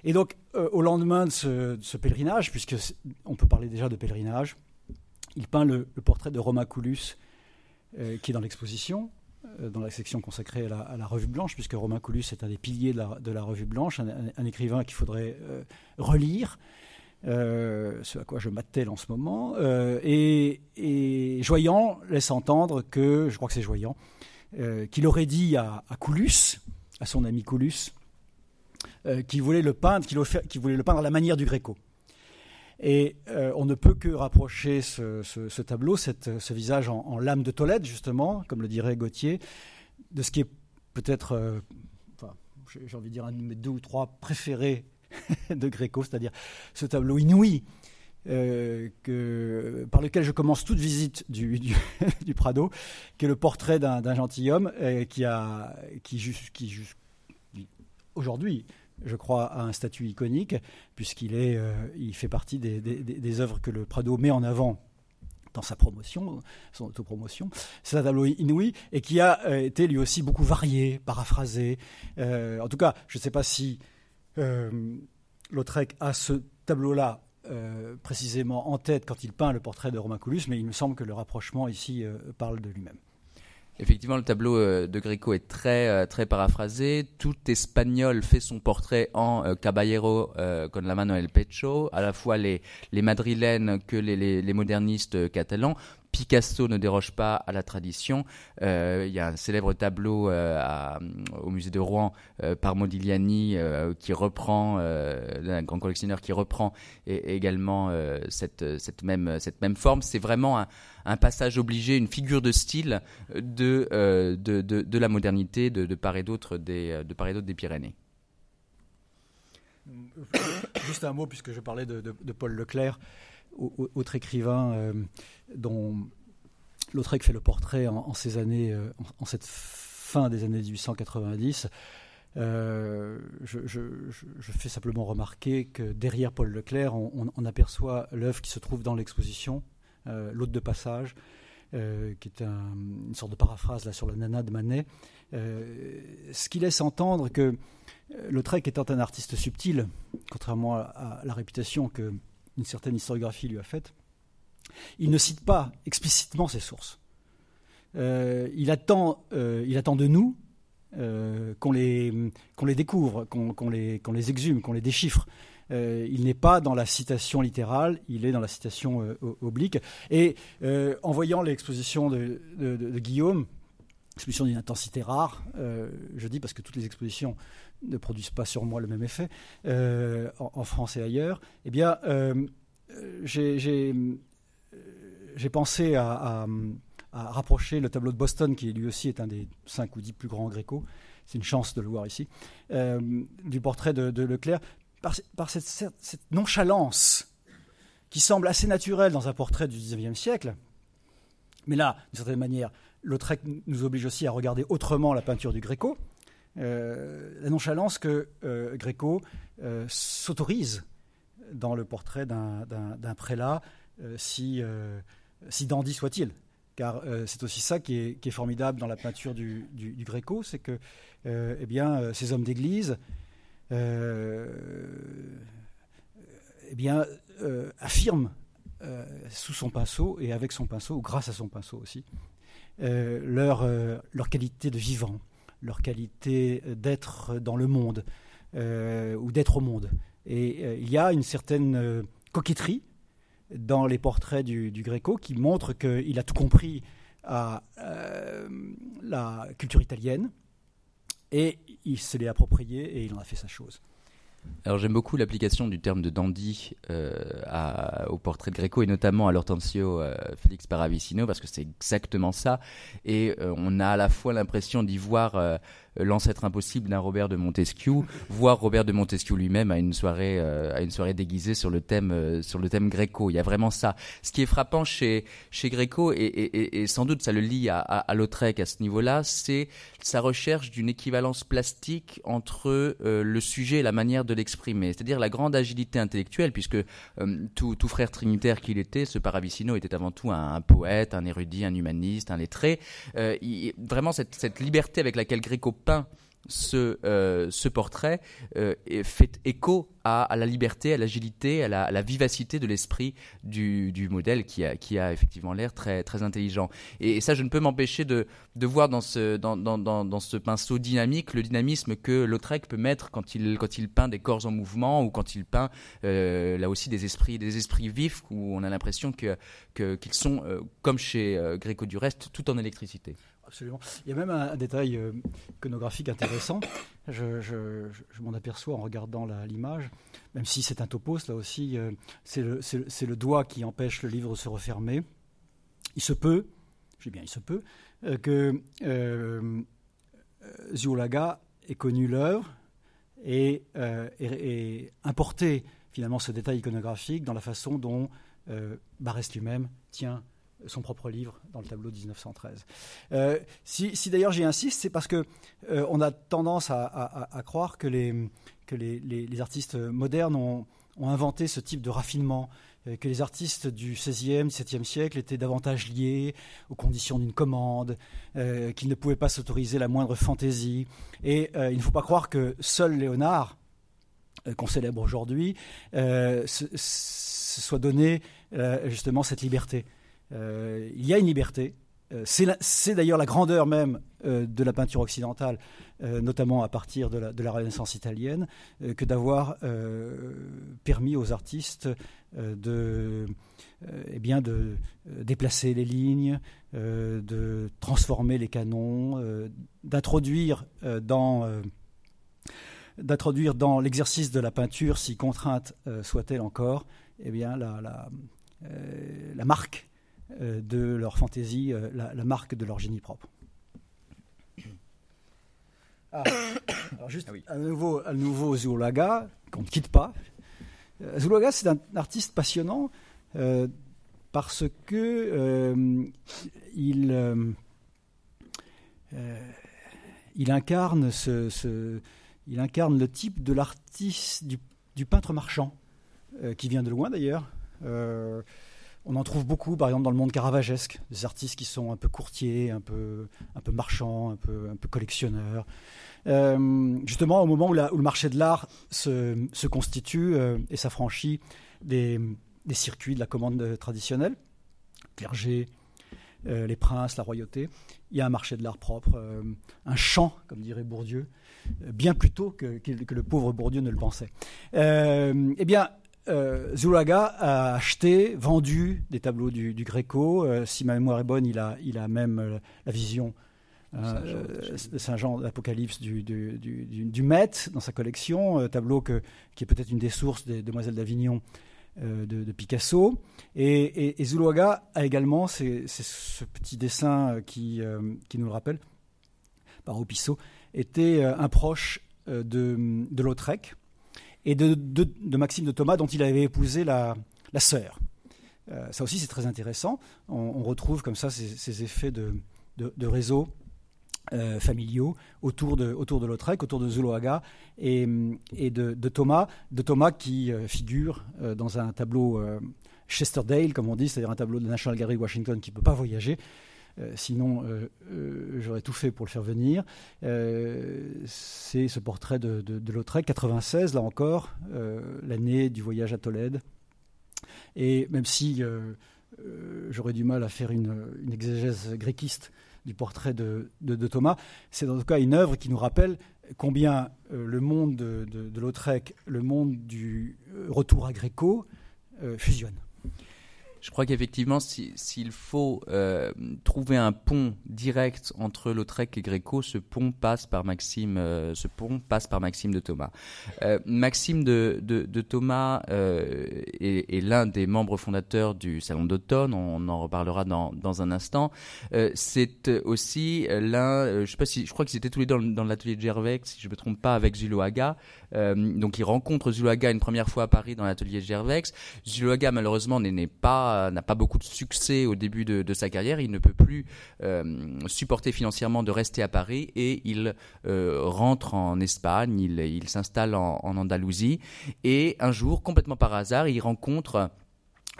Et donc, euh, au lendemain de ce, pèlerinage, puisque on peut parler déjà de pèlerinage, il peint le, portrait de Romain Coulus, euh, qui est dans l'exposition, euh, dans la section consacrée à la, Revue Blanche, puisque Romain Coulus est un des piliers de la, Revue Blanche, un, écrivain qu'il faudrait relire. ce à quoi je m'attelle en ce moment. et, et, Joyant laisse entendre que, je crois que c'est Joyant, qu'il aurait dit à, à Coulus, à son ami Coulus, euh, qui voulait le peindre, à la manière du Gréco. Et euh, on ne peut que rapprocher ce, tableau, ce visage en, lame de Tolède, justement, comme le dirait Gauthier, de ce qui est peut-être, euh, j'ai envie de dire, un de mes deux ou trois préférés *laughs* de Gréco, c'est-à-dire ce tableau inouï que, par lequel je commence toute visite du, du, *laughs* Prado, qui est le portrait d'un gentilhomme qui, a, qui, qui aujourd'hui je crois, a un statut iconique, puisqu'il est, euh, fait partie des, des, œuvres que le Prado met en avant dans sa promotion, son autopromotion. C'est un tableau inouï et qui a euh, été lui aussi beaucoup varié, paraphrasé. Euh, en tout cas, je ne sais pas si Lautrec a ce tableau-là précisément en tête quand il peint le portrait de Romain Coulus, mais il me semble que le rapprochement ici parle de lui-même. Effectivement, le tableau euh, de Greco est très euh, très paraphrasé. Tout espagnol fait son portrait en euh, caballero con la mano el pecho, à la fois les les madrilènes que les, les modernistes catalans. Picasso ne déroge pas à la tradition. Euh, il y a un célèbre tableau euh, au musée de Rouen euh, par Modigliani qui reprend, un grand collectionneur qui reprend également cette, même, forme. C'est vraiment un, passage obligé, une figure de style de, la modernité de, part et d'autre des, de part et d'autre des Pyrénées. Juste un mot, puisque je parlais de, Paul Leclerc, autre écrivain dont Lautrec fait le portrait en, ces années, en, cette fin des années 1890. Euh, je, fais simplement remarquer que derrière Paul Leclerc, on, aperçoit l'œuvre qui se trouve dans l'exposition, euh, L'Hôte de passage, euh, qui est une sorte de paraphrase là, sur la nana de Manet, ce qui laisse entendre que Lautrec étant un artiste subtil, contrairement à, la réputation qu'une certaine historiographie lui a faite, il ne cite pas explicitement ses sources. il, attend, il attend de nous euh, qu'on les, les découvre, qu'on les, les exhume, qu'on les déchiffre. Euh, il n'est pas dans la citation littérale, il est dans la citation euh, oblique. Et en voyant l'exposition de, Guillaume, exposition d'une intensité rare, je dis parce que toutes les expositions ne produisent pas sur moi le même effet, en, France et ailleurs, eh bien, j'ai pensé à rapprocher le tableau de Boston, qui lui aussi est un des cinq ou dix plus grands gréco, c'est une chance de le voir ici, euh, du portrait de, Leclerc, par, cette, nonchalance qui semble assez naturelle dans un portrait du XIXe siècle. Mais là, d'une certaine manière, Lautrec nous oblige aussi à regarder autrement la peinture du Gréco. Euh, la nonchalance que euh, Gréco s'autorise dans le portrait d'un prélat, si, si dandy soit-il car euh, c'est aussi ça qui est, formidable dans la peinture du, Gréco, c'est que euh, eh bien, euh, ces hommes d'église eh bien, affirment sous son pinceau et avec son pinceau, ou grâce à son pinceau aussi, leur, leur qualité de vivant, leur qualité d'être dans le monde ou d'être au monde. Et il y a une certaine coquetterie dans les portraits du, Gréco qui montre qu'il a tout compris à euh, la culture italienne et il se l'est approprié et il en a fait sa chose. Alors j'aime beaucoup l'application du terme de dandy euh, au portrait de Gréco et notamment à l'Hortensio euh, Félix Paravicino parce que c'est exactement ça et on a à la fois l'impression d'y voir l'ancêtre impossible d'un Robert de Montesquieu, voire Robert de Montesquieu lui-même à une soirée euh, à une soirée déguisée sur le thème euh, sur le thème gréco. Il y a vraiment ça. Ce qui est frappant chez chez Gréco et, et, et sans doute ça le lie à, à, à Lautrec à ce niveau-là, c'est sa recherche d'une équivalence plastique entre euh, le sujet et la manière de l'exprimer, c'est-à-dire la grande agilité intellectuelle, puisque tout, tout, frère trinitaire qu'il était, ce Paravicino était avant tout un, un, poète, un érudit, un humaniste, un lettré. Il, vraiment cette, cette liberté avec laquelle Gréco ce, euh, portrait euh, fait écho à, la liberté, à l'agilité, à, la, vivacité de l'esprit du, modèle qui a, effectivement l'air très, intelligent. Et, ça, je ne peux m'empêcher de, voir dans ce, pinceau dynamique le dynamisme que Lautrec peut mettre quand il, peint des corps en mouvement ou quand il peint euh, là aussi des esprits, vifs où on a l'impression qu'ils sont, comme chez Gréco du reste, tout en électricité. Absolument. Il y a même un, détail euh, iconographique intéressant. Je, m'en aperçois en regardant l'image, même si c'est un topos, là aussi, euh, c'est le, doigt qui empêche le livre de se refermer. Il se peut, je dis bien il se peut, euh, que Ziolaga ait connu l'œuvre et, et, importé finalement ce détail iconographique dans la façon dont Barès lui-même tient son propre livre dans le tableau de 1913. Euh, si, d'ailleurs j'y insiste, c'est parce que euh, on a tendance à, croire que les, artistes modernes ont, inventé ce type de raffinement, euh, que les artistes du XVIe, XVIIe siècle étaient davantage liés aux conditions d'une commande, qu'ils ne pouvaient pas s'autoriser la moindre fantaisie. Et il ne faut pas croire que seul Léonard, qu'on célèbre aujourd'hui, se, soit donné justement cette liberté. Euh, il y a une liberté. Euh, c'est d'ailleurs la grandeur même euh, de la peinture occidentale, notamment à partir de la, Renaissance italienne, que d'avoir permis aux artistes de, eh déplacer les lignes, de transformer les canons, d'introduire dans l'exercice de la peinture, si contrainte soit-elle encore, eh bien la, marque de leur fantaisie, euh, la, marque de leur génie propre. *coughs* Ah. Alors juste à nouveau, à nouveau Zulaga, qu'on ne quitte pas. Euh, Zulaga, c'est un artiste passionnant euh, parce que euh, il, il, incarne ce, il incarne le type de l'artiste, du, du, peintre marchand, qui vient de loin d'ailleurs. On en trouve beaucoup, par exemple, dans le monde caravagesque, des artistes qui sont un peu courtiers, un peu, un peu marchands, un peu, un peu collectionneurs. Euh, justement, au moment où, le marché de l'art se, constitue euh, et s'affranchit des, des, circuits de la commande traditionnelle, clergé, euh, les princes, la royauté, il y a un marché de l'art propre, un champ, comme dirait Bourdieu, bien plus tôt que, que, le pauvre Bourdieu ne le pensait. eh bien, euh, Zulaga a acheté, vendu des tableaux du, du Gréco. Euh, si ma mémoire est bonne, il a, il a même euh, la vision de Saint-Jean d'Apocalypse du, du, du, Met dans sa collection, tableau que, qui est peut-être une des sources des Demoiselles d'Avignon de, Picasso. Et, et, Zulaga a également c'est ce petit dessin qui, qui nous le rappelle, par Opisso, était un proche de, de Lautrec et de, Maxime de Thomas, dont il avait épousé la, sœur. Euh, ça aussi, c'est très intéressant. On, retrouve comme ça ces, effets de, de réseaux euh, familiaux autour de, autour de Lautrec, autour de Zuloaga et, et de, Thomas, de Thomas qui euh, figure dans un tableau Chesterdale, comme on dit, c'est-à-dire un tableau de National Gallery Washington qui ne peut pas voyager, sinon, euh, euh, j'aurais tout fait pour le faire venir. c'est ce portrait de, Lautrec, 96, là encore, l'année du voyage à Tolède. Et même si j'aurais du mal à faire une, exégèse gréquiste du portrait de, Thomas, c'est en tout cas une œuvre qui nous rappelle combien le monde de, Lautrec, le monde du retour à Gréco, fusionnent. Je crois qu'effectivement, s'il faut euh, trouver un pont direct entre Lautrec et Gréco, ce pont passe par Maxime, euh, ce pont passe par Maxime de Thomas. Euh, Maxime de, de, Thomas est, l'un des membres fondateurs du Salon d'automne. On, en reparlera dans, dans un instant. C'est aussi l'un, je si, je crois qu'ils étaient tous les deux dans, l'atelier de Gervais, si je me trompe pas, avec Zuloaga. donc il rencontre Zuloaga une première fois à Paris dans l'atelier Gervex. Zuloaga malheureusement n'est pas euh, n'a pas beaucoup de succès au début de, sa carrière, il ne peut plus euh, supporter financièrement de rester à Paris et il euh, rentre en Espagne, il, s'installe en, Andalousie et un jour, complètement par hasard, il rencontre euh,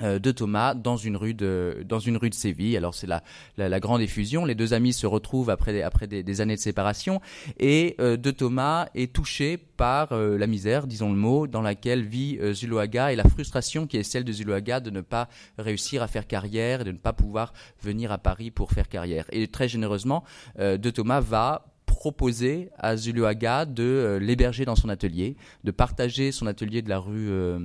de Thomas dans une rue de dans une rue de Séville. Alors c'est la, la, grande effusion. Les deux amis se retrouvent après après des, années de séparation et euh, de Thomas est touché par euh, la misère, disons le mot, dans laquelle vit Zuloaga et la frustration qui est celle de Zuloaga de ne pas réussir à faire carrière et de ne pas pouvoir venir à Paris pour faire carrière. Et très généreusement, de Thomas va proposer à Zuluaga de euh, l'héberger dans son atelier, de partager son atelier de la rue euh,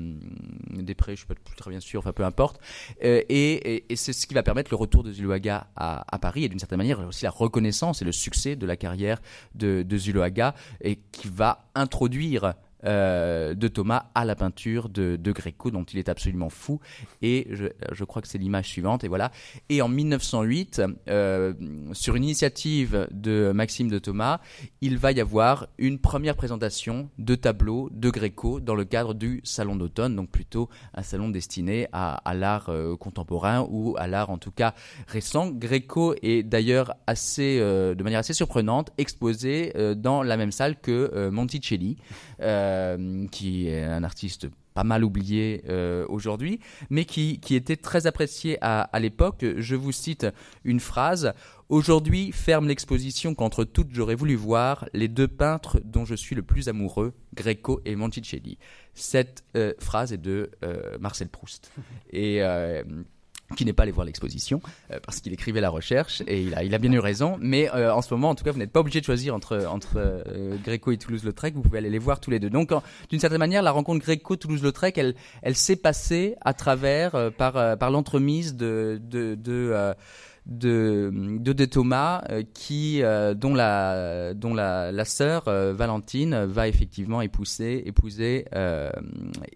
des Prés, je ne suis pas très bien sûr, enfin peu importe. Euh, et, c'est ce qui va permettre le retour de Zuluaga à, à Paris et d'une certaine manière aussi la reconnaissance et le succès de la carrière de, de Zuluaga et qui va introduire euh, de Thomas à la peinture de, de, Gréco, dont il est absolument fou. Et je, crois que c'est l'image suivante. Et voilà. Et en 1908, euh, sur une initiative de Maxime de Thomas, il va y avoir une première présentation de tableaux de Gréco dans le cadre du Salon d'automne, donc plutôt un salon destiné à, l'art euh, contemporain ou à l'art en tout cas récent. Gréco est d'ailleurs assez, de manière assez surprenante, exposé dans la même salle que Monticelli. Qui est un artiste pas mal oublié euh, aujourd'hui, mais qui, qui, était très apprécié à, à l'époque. Je vous cite une phrase. Aujourd'hui ferme l'exposition qu'entre toutes j'aurais voulu voir les deux peintres dont je suis le plus amoureux, Greco et Monticelli. Cette euh, phrase est de Marcel Proust. *laughs* Et qui n'est pas allé voir l'exposition euh, parce qu'il écrivait la recherche et il a, il a bien eu raison. Mais euh, en ce moment, en tout cas, vous n'êtes pas obligé de choisir entre, entre euh, Gréco et Toulouse-Lautrec. Vous pouvez aller les voir tous les deux. Donc, d'une certaine manière, la rencontre Gréco-Toulouse-Lautrec, elle, elle s'est passée à travers, par, par l'entremise de, de, de de, de, Thomas, qui, dont la, dont la, sœur Valentine va effectivement épouser, épouser,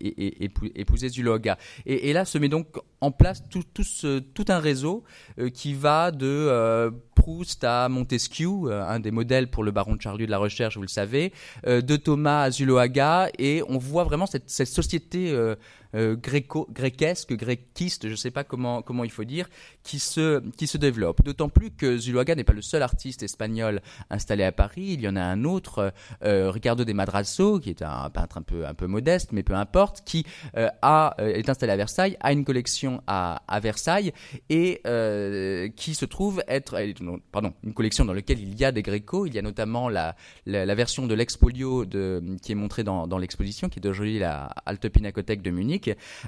et, épouser Zuloaga. Et, là se met donc en place tout, tout, un réseau qui va de Proust à Montesquieu, un des modèles pour le baron de Charlieu de la recherche, vous le savez, de Thomas à Zuloaga, et on voit vraiment cette société euh, gréco, gréquesque, gréquiste, je ne sais pas comment, il faut dire, qui se, développe. D'autant plus que Zuluaga n'est pas le seul artiste espagnol installé à Paris. Il y en a un autre, euh, Ricardo de Madrazo, qui est un peintre un peu, modeste, mais peu importe, qui euh, est installé à Versailles, a une collection à, Versailles et qui se trouve être, pardon, une collection dans laquelle il y a des grécos. Il y a notamment la, version de l'expolio qui est montrée dans, dans l'exposition, qui est d'aujourd'hui la Alte Pinacothèque de Munich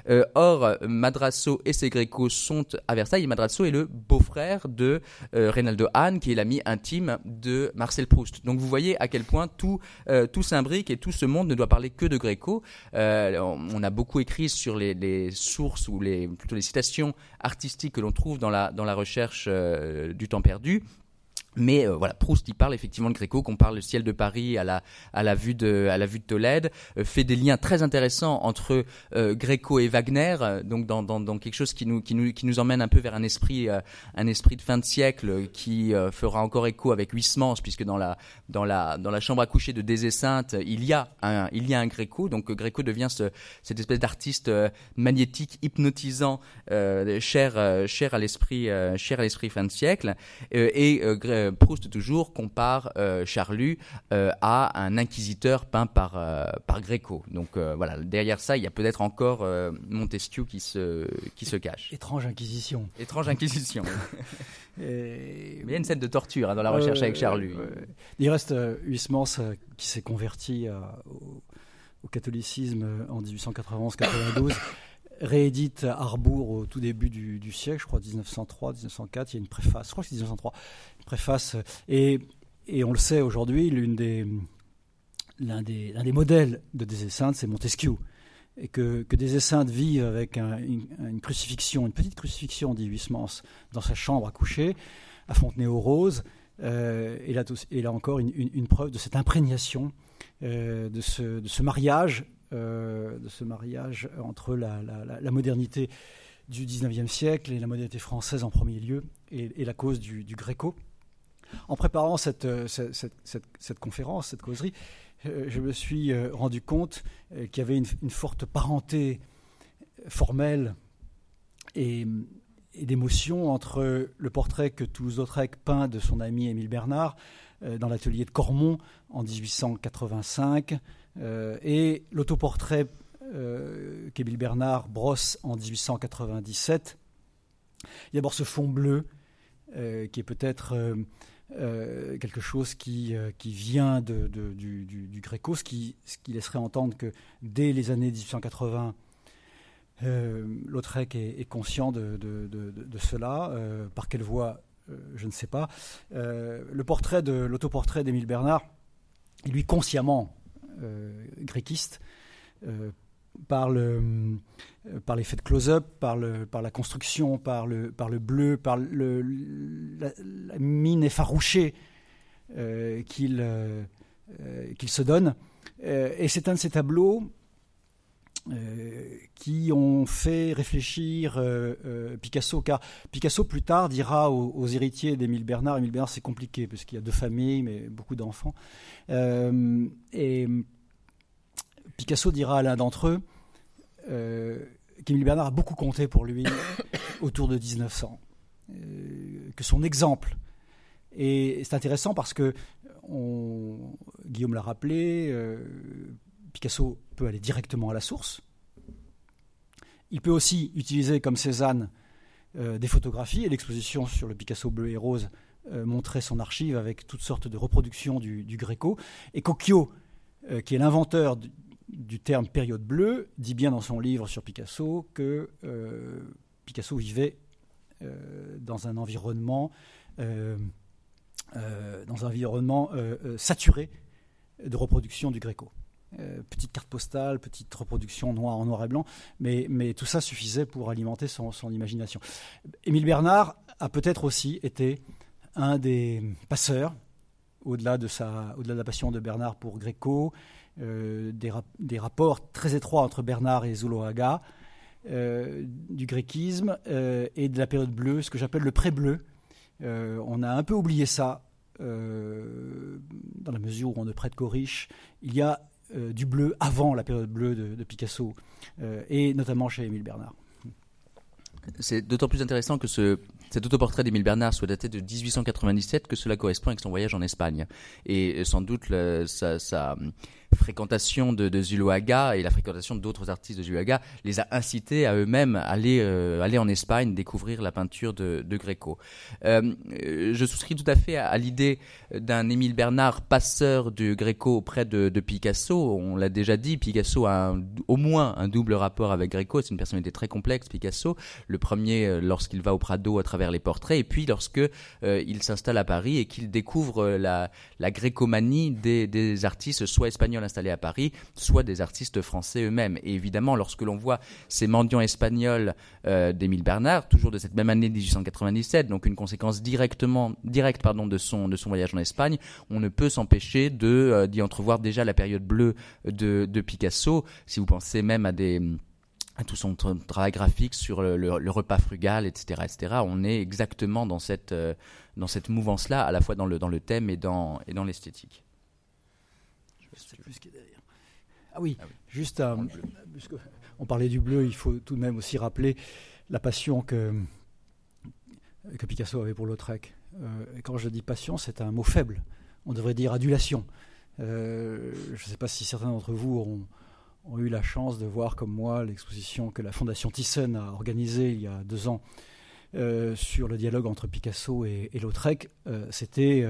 euh, or, Madrasso et ses Grécos sont à Versailles. Et Madrasso est le beau-frère de euh, Reynaldo Hahn, qui est l'ami intime de Marcel Proust. Donc vous voyez à quel point tout, euh, tout s'imbrique et tout ce monde ne doit parler que de Gréco. on a beaucoup écrit sur les, sources ou les, plutôt les citations artistiques que l'on trouve dans la, dans la recherche du temps perdu. Mais euh, voilà, Proust il parle effectivement de Gréco, qu'on parle le ciel de Paris à la à la vue de à la vue de Tolède, euh, fait des liens très intéressants entre euh, Gréco et Wagner, donc dans, dans, dans quelque chose qui nous qui nous qui nous emmène un peu vers un esprit un esprit de fin de siècle qui fera encore écho avec Huysmans puisque dans la dans la dans la chambre à coucher de Désé-Sainte, il y a un il y a un Gréco, donc Gréco devient ce, cette espèce d'artiste magnétique hypnotisant cher cher à l'esprit cher à l'esprit fin de siècle. Et euh, Proust toujours compare euh, Charlus euh, à un inquisiteur peint par, par Gréco. Donc voilà, derrière ça, il y a peut-être encore Montesquieu qui se, qui se cache. Étrange inquisition. Étrange inquisition. *laughs* il y a une scène de torture hein, dans la recherche avec Charlus. Il reste Huysmans qui s'est converti au, catholicisme en 1891-92 réédite Arbour au tout début du, siècle, je crois 1903, 1904. Il y a une préface, je crois que c'est 1903, une préface. Et, et on le sait aujourd'hui, l'une des, l'un des, des modèles de Des c'est Montesquieu. Et que, que Des vit avec une, crucifixion, une petite crucifixion, dit Huysmans, dans sa chambre à coucher, à Fontenay-aux-Roses. Euh, et, là, et, là, encore, une, une, preuve de cette imprégnation, euh, de, ce, de ce mariage euh, de ce mariage entre la, modernité du 19e siècle et la modernité française en premier lieu, et, la cause du, gréco. En préparant cette, euh, cette, conférence, cette causerie, euh, je me suis rendu compte qu'il y avait une, forte parenté formelle et, d'émotion entre le portrait que Toulouse-Lautrec peint de son ami Émile Bernard dans l'atelier de Cormont en 1885 euh, et l'autoportrait euh, qu'Émile Bernard brosse en 1897, il y a d'abord ce fond bleu euh, qui est peut-être quelque chose qui, qui vient du, du, Gréco, ce qui, ce qui, laisserait entendre que dès les années 1880, Lautrec est, conscient de, de cela. par quelle voie, je ne sais pas. le portrait de l'autoportrait d'Émile Bernard, lui consciemment euh, gréquiste euh, par, le, euh, par l'effet de close-up, par, le, par la construction, par le, par le bleu, par le, la, mine effarouchée qu'il, qu'il se donne. et c'est un de ces tableaux qui ont fait réfléchir Picasso, car Picasso plus tard dira aux, héritiers d'Émile Bernard, Émile Bernard c'est compliqué parce qu'il y a deux familles mais beaucoup d'enfants, et Picasso dira à l'un d'entre eux euh, qu'Émile Bernard a beaucoup compté pour lui *coughs* autour de 1900, euh, que son exemple. Et c'est intéressant parce que, Guillaume l'a rappelé, euh, Picasso peut aller directement à la source. Il peut aussi utiliser comme Cézanne des photographies et l'exposition sur le Picasso bleu et rose montrait son archive avec toutes sortes de reproductions du, du Gréco. Et Cocchio, qui est l'inventeur du terme période bleue, dit bien dans son livre sur Picasso que euh, Picasso vivait euh, dans un environnement, euh, dans un environnement saturé de reproduction du Gréco. Petite carte postale, petite reproduction noir en noir et blanc, mais, mais tout ça suffisait pour alimenter son, imagination. Émile Bernard a peut-être aussi été un des passeurs, au-delà de, sa, au-delà de la passion de Bernard pour Gréco, euh, des, rapports très étroits entre Bernard et Zuloaga, euh, du gréquisme euh, et de la période bleue, ce que j'appelle le pré-bleu. on a un peu oublié ça dans la mesure où on ne prête qu'aux riches. Il y a du bleu avant la période bleue de, Picasso, et notamment chez Émile Bernard. C'est d'autant plus intéressant que ce, cet autoportrait d'Émile Bernard soit daté de 1897 que cela correspond avec son voyage en Espagne. Et sans doute sa, fréquentation de, de Zuluaga et la fréquentation d'autres artistes de Zuluaga les a incités à eux-mêmes aller euh, aller en Espagne découvrir la peinture de, de Gréco. Euh, je souscris tout à fait à, l'idée d'un Émile Bernard passeur du Gréco auprès de, de Picasso. On l'a déjà dit, Picasso a au moins un double rapport avec Gréco. C'est une personnalité très complexe, Picasso. Le premier euh, lorsqu'il va au Prado à travers les portraits, et puis lorsque euh, il s'installe à Paris et qu'il découvre la, la grécomanie des artistes, soit espagnols installés à Paris, soit des artistes français eux-mêmes. Et évidemment, lorsque l'on voit ces mendiants espagnols euh, d'Émile Bernard, toujours de cette même année 1897, donc une conséquence directement, directe pardon, de, son, de son voyage en Espagne, on ne peut s'empêcher de, euh, d'y entrevoir déjà la période bleue de, Picasso. Si vous pensez même à des à tout son travail graphique sur le, repas frugal, etc., etc. On est exactement dans cette, euh, dans cette mouvance-là, à la fois dans le, dans le thème et dans, et dans l'esthétique. Ah oui, ah juste on parlait du bleu, il faut tout de même aussi rappeler la passion que, que Picasso avait pour Lautrec. Euh, quand je dis passion, c'est un mot faible. On devrait dire adulation. Euh, je ne sais pas si certains d'entre vous ont, ont, eu la chance de voir, comme moi, l'exposition que la Fondation Thyssen a organisée il y a deux ans euh, sur le dialogue entre Picasso et, Lautrec. c'était,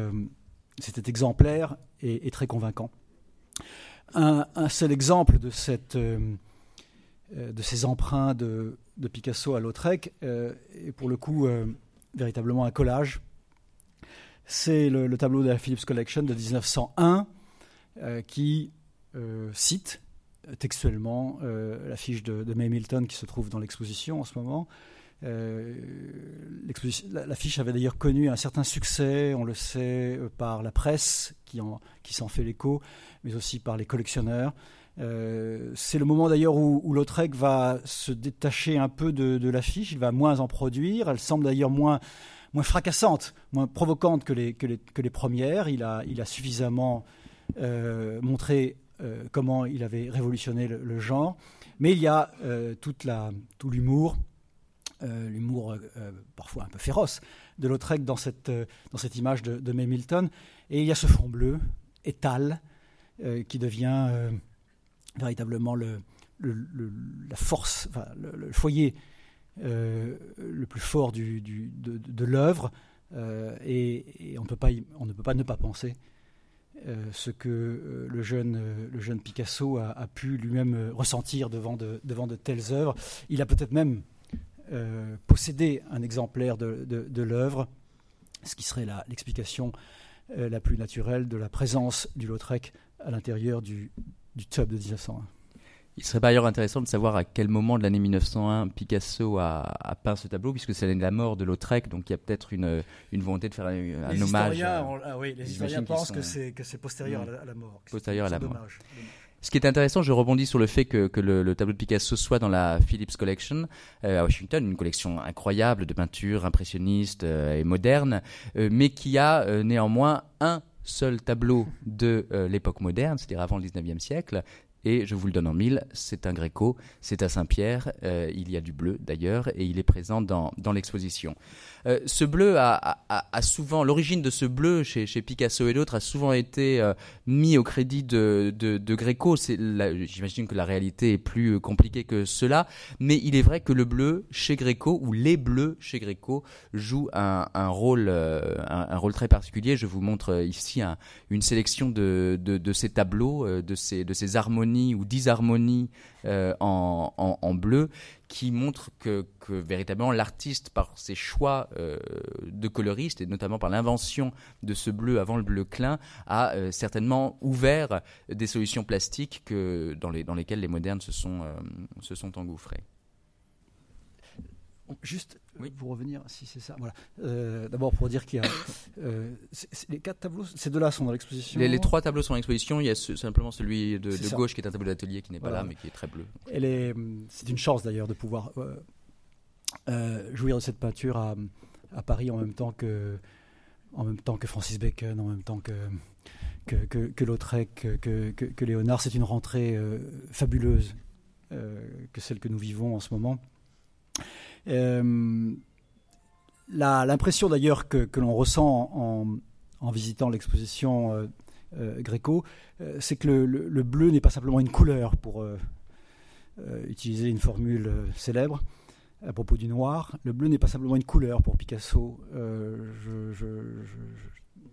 c'était exemplaire et, très convaincant un, seul exemple de, euh, euh, ces emprunts de, Picasso à Lautrec euh, est pour le coup véritablement un collage. C'est le, tableau de la Phillips Collection de 1901 qui cite textuellement l'affiche de, de, May Milton qui se trouve dans l'exposition en ce moment. L'affiche avait d'ailleurs connu un certain succès, on le sait, par la presse qui, s'en fait l'écho mais aussi par les collectionneurs. Euh, c'est le moment d'ailleurs où, Lautrec va se détacher un peu de, l'affiche, il va moins en produire, elle semble d'ailleurs moins, fracassante, moins provocante que les, premières. Il a, suffisamment euh, montré euh, comment il avait révolutionné le, genre, mais il y a la, tout l'humour, l'humour parfois un peu féroce de Lautrec dans cette, dans cette image de, de Milton, et il y a ce fond bleu, étal, euh, qui devient euh, véritablement le, la force, le, foyer euh, le plus fort du, de, l'œuvre. Et, on, ne peut pas ne pas penser ce que le, jeune, le jeune Picasso a, pu lui-même ressentir devant de, devant de telles œuvres. Il a peut-être même possédé un exemplaire de, de l'œuvre, ce qui serait l'explication la plus naturelle de la présence du Lautrec à l'intérieur du, du tub de 1901. Il serait par ailleurs intéressant de savoir à quel moment de l'année 1901 Picasso a, peint ce tableau, puisque c'est l'année de la mort de Lautrec, donc il y a peut-être une, une, volonté de faire un, les hommage. Historiens, ah oui, les historiens pensent que c'est postérieur à, la, mort. Postérieur à la mort. Ce qui est intéressant, je rebondis sur le fait que, le, tableau de Picasso soit dans la Phillips Collection euh, à Washington, une collection incroyable de peintures impressionnistes euh, et modernes, euh, mais qui a néanmoins un seul tableau de l'époque moderne, c'est-à-dire avant le 19e siècle, et je vous le donne en mille, c'est un Gréco, c'est à Saint-Pierre, il y a du bleu d'ailleurs, et il est présent dans l'exposition. Euh, ce bleu a, souvent, l'origine de ce bleu chez, Picasso et d'autres a souvent été euh, mis au crédit de, de, Gréco. J'imagine que la réalité est plus compliquée que cela, mais il est vrai que le bleu chez Gréco, ou les bleus chez Gréco, jouent un, rôle, un, rôle très particulier. Je vous montre ici une sélection de, ces tableaux, de ces, harmonies ou disharmonies en, bleu qui montrent que, véritablement l'artiste, par ses choix de coloriste et notamment par l'invention de ce bleu avant le bleu clin, a certainement ouvert des solutions plastiques que, dans, les, dans lesquelles les modernes se sont, se sont engouffrés. Juste oui. pour revenir, si c'est ça. Voilà. Euh, d'abord pour dire qu'il y a *coughs* euh, les quatre tableaux, ces deux-là sont dans l'exposition. Les, trois tableaux sont dans l'exposition. Il y a simplement celui de, gauche qui est un tableau d'atelier qui n'est pas là, mais qui est très bleu. c'est une chance d'ailleurs de pouvoir euh, jouir de cette peinture à, à, Paris en même temps que en même temps que Francis Bacon, en même temps que que, que, que Lautrec, que, que, Léonard. C'est une rentrée fabuleuse que celle que nous vivons en ce moment. Euh, l'impression d'ailleurs que, l'on ressent en, visitant l'exposition euh, euh, Gréco, c'est que le, bleu n'est pas simplement une couleur, pour utiliser une formule célèbre à propos du noir. Le bleu n'est pas simplement une couleur pour Picasso.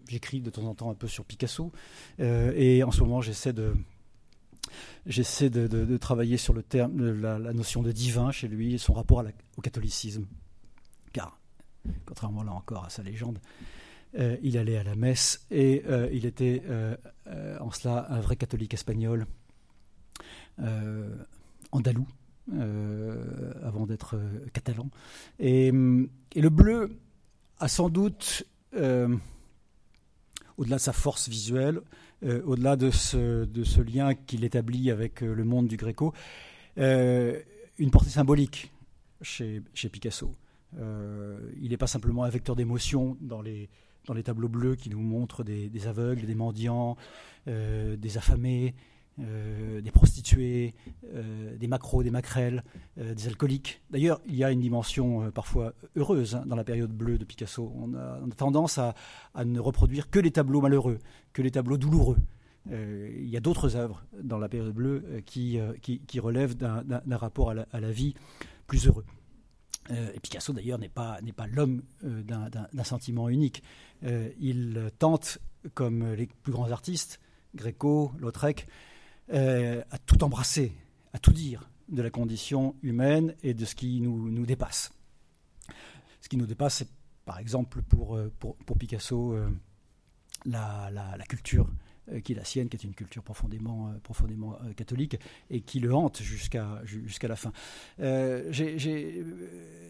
J'écris de temps en temps un peu sur Picasso et en ce moment j'essaie de J'essaie de, travailler sur le terme, la, notion de divin chez lui et son rapport au catholicisme. Car, contrairement là encore à sa légende, euh, il allait à la messe et euh, il était euh, en cela un vrai catholique espagnol, andalou, avant d'être catalan. Et, et, le bleu a sans doute, au-delà de sa force visuelle, euh, au-delà de ce, de ce, lien qu'il établit avec euh, le monde du Gréco, euh, une portée symbolique chez, chez Picasso. il n'est pas simplement un vecteur d'émotion dans les, dans les tableaux bleus qui nous montrent des, des aveugles, des mendiants, des affamés, euh, des prostituées, euh, des macros, des maquerelles, euh, des alcooliques. D'ailleurs, il y a une dimension parfois heureuse hein, dans la période bleue de Picasso. On a, tendance à, ne reproduire que les tableaux malheureux, que les tableaux douloureux. il y a d'autres œuvres dans la période bleue qui, relèvent d'un rapport à la, vie plus heureux. et Picasso, d'ailleurs, n'est pas, pas l'homme d'un sentiment unique. il tente, comme les plus grands artistes, Gréco, Lautrec, euh, à tout embrasser, à tout dire de la condition humaine et de ce qui nous, nous dépasse. Ce qui nous dépasse, c'est par exemple pour, euh, pour, Picasso euh, la, la, culture qui est la sienne, qui est une culture profondément, profondément catholique et qui le hante jusqu'à jusqu'à la fin.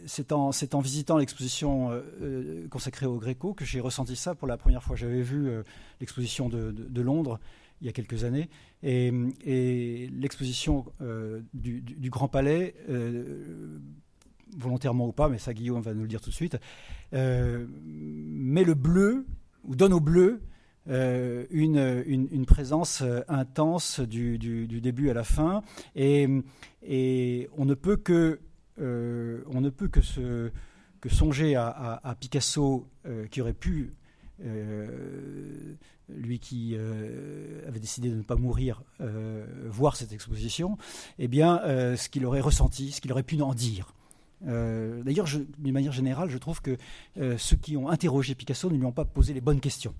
c'est en, en, visitant l'exposition consacrée au Gréco que j'ai ressenti ça pour la première fois. J'avais vu l'exposition de, de, Londres il y a quelques années. Et, l'exposition euh, du, Grand Palais, euh, volontairement ou pas, mais ça Guillaume va nous le dire tout de suite, euh, met le bleu, ou donne au bleu, une, présence intense du, début à la fin. Et, on ne peut que, on ne peut que songer à Picasso qui aurait pu lui qui euh, avait décidé de ne pas mourir, euh, voir cette exposition, eh bien, euh, ce qu'il aurait ressenti, ce qu'il aurait pu en dire. D'ailleurs, d'une manière générale, je trouve que ceux qui ont interrogé Picasso ne lui ont pas posé les bonnes questions.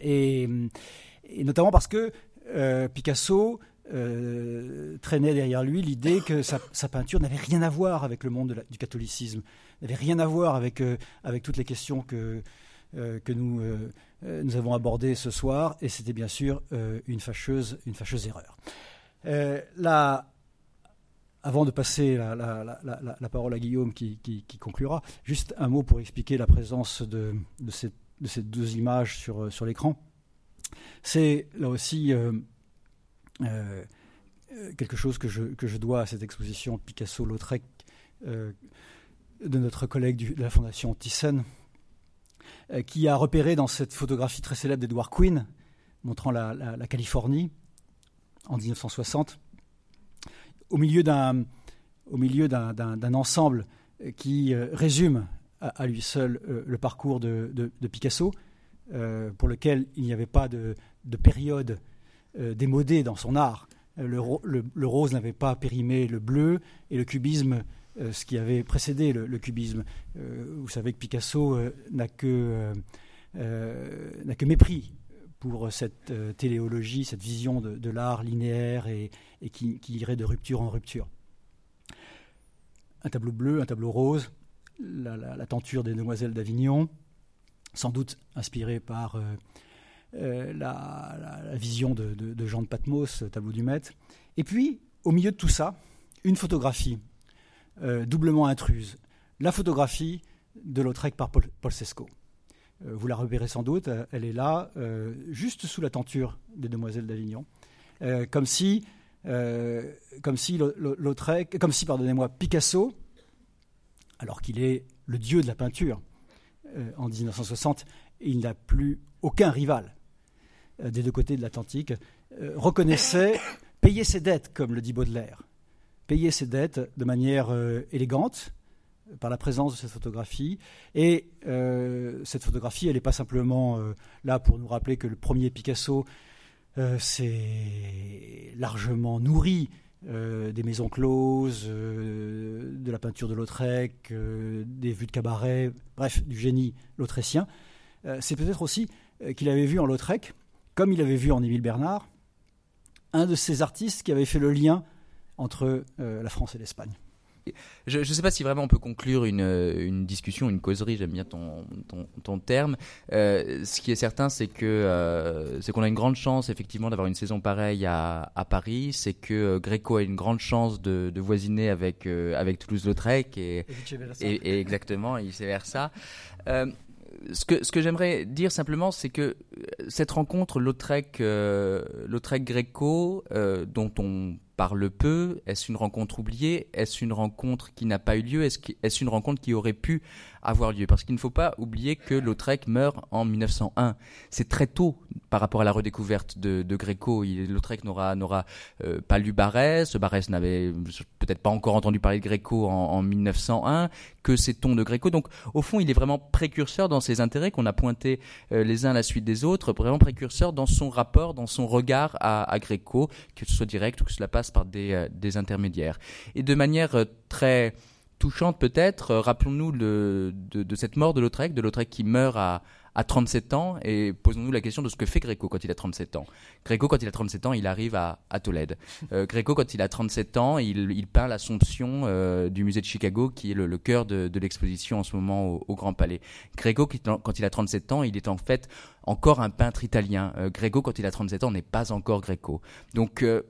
Et, notamment parce que Picasso traînait derrière lui l'idée que sa, peinture n'avait rien à voir avec le monde du catholicisme, n'avait rien à voir avec, avec toutes les questions que, que nous euh, nous avons abordé ce soir, et c'était bien sûr euh, une, fâcheuse, une fâcheuse erreur. Euh, avant de passer la, parole à Guillaume qui, conclura, juste un mot pour expliquer la présence de, ces, deux images sur, sur l'écran. C'est là aussi quelque chose que je, que je, dois à cette exposition Picasso-Lautrec de notre collègue de la Fondation Thyssen, euh, qui a repéré dans cette photographie très célèbre d'Edward Quinn, montrant la, Californie en 1960, au milieu d'un ensemble qui euh, résume à, lui seul euh, le parcours de, Picasso, pour lequel il n'y avait pas de, période démodée dans son art. Le, rose n'avait pas périmé le bleu et le cubisme euh, ce qui avait précédé le, cubisme. Euh, vous savez que Picasso euh, n'a que, n'a que mépris pour cette téléologie, cette vision de, l'art linéaire et, qui, irait de rupture en rupture. Un tableau bleu, un tableau rose, la, tenture des demoiselles d'Avignon, sans doute inspiré par la, vision de, Jean de Patmos, tableau du maître. Et puis, au milieu de tout ça, une photographie doublement intruse. La photographie de Lautrec par Paul. Euh, vous la repérez sans doute, euh, elle est là, euh, juste sous la tenture des Demoiselles d'Avignon, comme si, comme si Lautrec, comme si, pardonnez-moi, Picasso, alors qu'il est le dieu de la peinture en 1960, il n'a plus aucun rival des deux côtés de l'Atlantique, reconnaissait payer ses dettes, comme le dit Baudelaire, payer ses dettes de manière élégante, par la présence de cette photographie. Et euh, cette photographie, elle n'est pas simplement euh, là pour nous rappeler que le premier Picasso euh, s'est largement nourri des maisons closes, de la peinture de Lautrec, des vues de cabaret, bref, du génie lautrécien. C'est peut-être aussi qu'il avait vu en Lautrec, comme il avait vu en Émile Bernard, un de ces artistes qui avait fait le lien entre la France et l'Espagne. Je ne sais pas si vraiment on peut conclure une, une discussion, une causerie, j'aime bien ton, ton, ton terme. Euh, ce qui est certain, c'est que euh, c'est qu'on a une grande chance effectivement d'avoir une saison pareille à, à Paris. C'est que euh, Gréco a une grande chance de, de voisiner avec, avec Toulouse-Lautrec et, et, et, exactement, et vice versa. ce que, ce que j'aimerais dire simplement, c'est que cette rencontre Lautrec-Gréco, dont on parle peu Est-ce une rencontre oubliée? Est-ce une rencontre qui n'a pas eu lieu? Est-ce une rencontre qui aurait pu avoir lieu. Parce qu'il ne faut pas oublier que Lautrec meurt en 1901. C'est très tôt par rapport à la redécouverte de, de Gréco. Lautrec n'aura euh, pas lu Barès. Barès n'avait peut-être pas encore entendu parler de Gréco en, en 1901. Que sait-on de Gréco? Donc, au fond, il est vraiment précurseur dans ses intérêts qu'on a pointés euh, les uns à la suite des autres. Vraiment précurseur dans son rapport, dans son regard à, à Gréco, que ce soit direct ou que cela passe par des, euh, des intermédiaires. Et de manière très touchante peut-être. Euh, rappelons-nous de, de, cette mort de Lautrec, de Lautrec qui meurt à, à 37 ans, et posons-nous la question de ce que fait Gréco quand il a 37 ans. Gréco, quand il a 37 ans, il arrive à, à Tolède. Euh, Gréco, quand il a 37 ans, il, il peint l'Assomption euh, du musée de Chicago, qui est le, le cœur de, de l'exposition en ce moment au, au, Grand Palais. Gréco, quand il a 37 ans, il est en fait encore un peintre italien. Euh, Gréco, quand il a 37 ans, n'est pas encore Gréco. Donc, euh,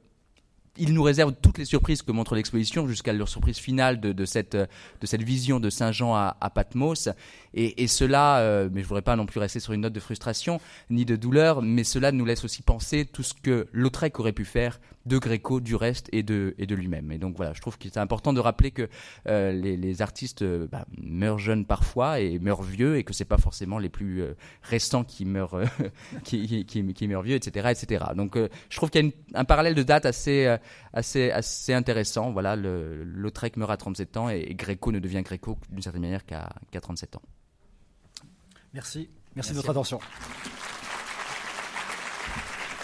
il nous réserve toutes les surprises que montre l'exposition jusqu'à leur surprise finale de, de, cette, de cette vision de Saint-Jean à, à, Patmos. Et, et cela, euh, mais je voudrais pas non plus rester sur une note de frustration ni de douleur, mais cela nous laisse aussi penser tout ce que Lautrec aurait pu faire de Gréco, du reste et de, et de lui-même. Et donc voilà, je trouve qu'il est important de rappeler que euh, les, les, artistes euh, bah, meurent jeunes parfois et meurent vieux et que c'est pas forcément les plus euh, restants qui meurent, euh, *laughs* qui, qui, qui, meurent vieux, etc., etc. Donc je trouve qu'il y a une, un parallèle de date assez, assez, assez intéressant. Voilà, le, Lautrec meurt à 37 ans et, Gréco ne devient Gréco d'une certaine manière qu'à qu 37 ans. Merci. Merci, Merci de votre attention.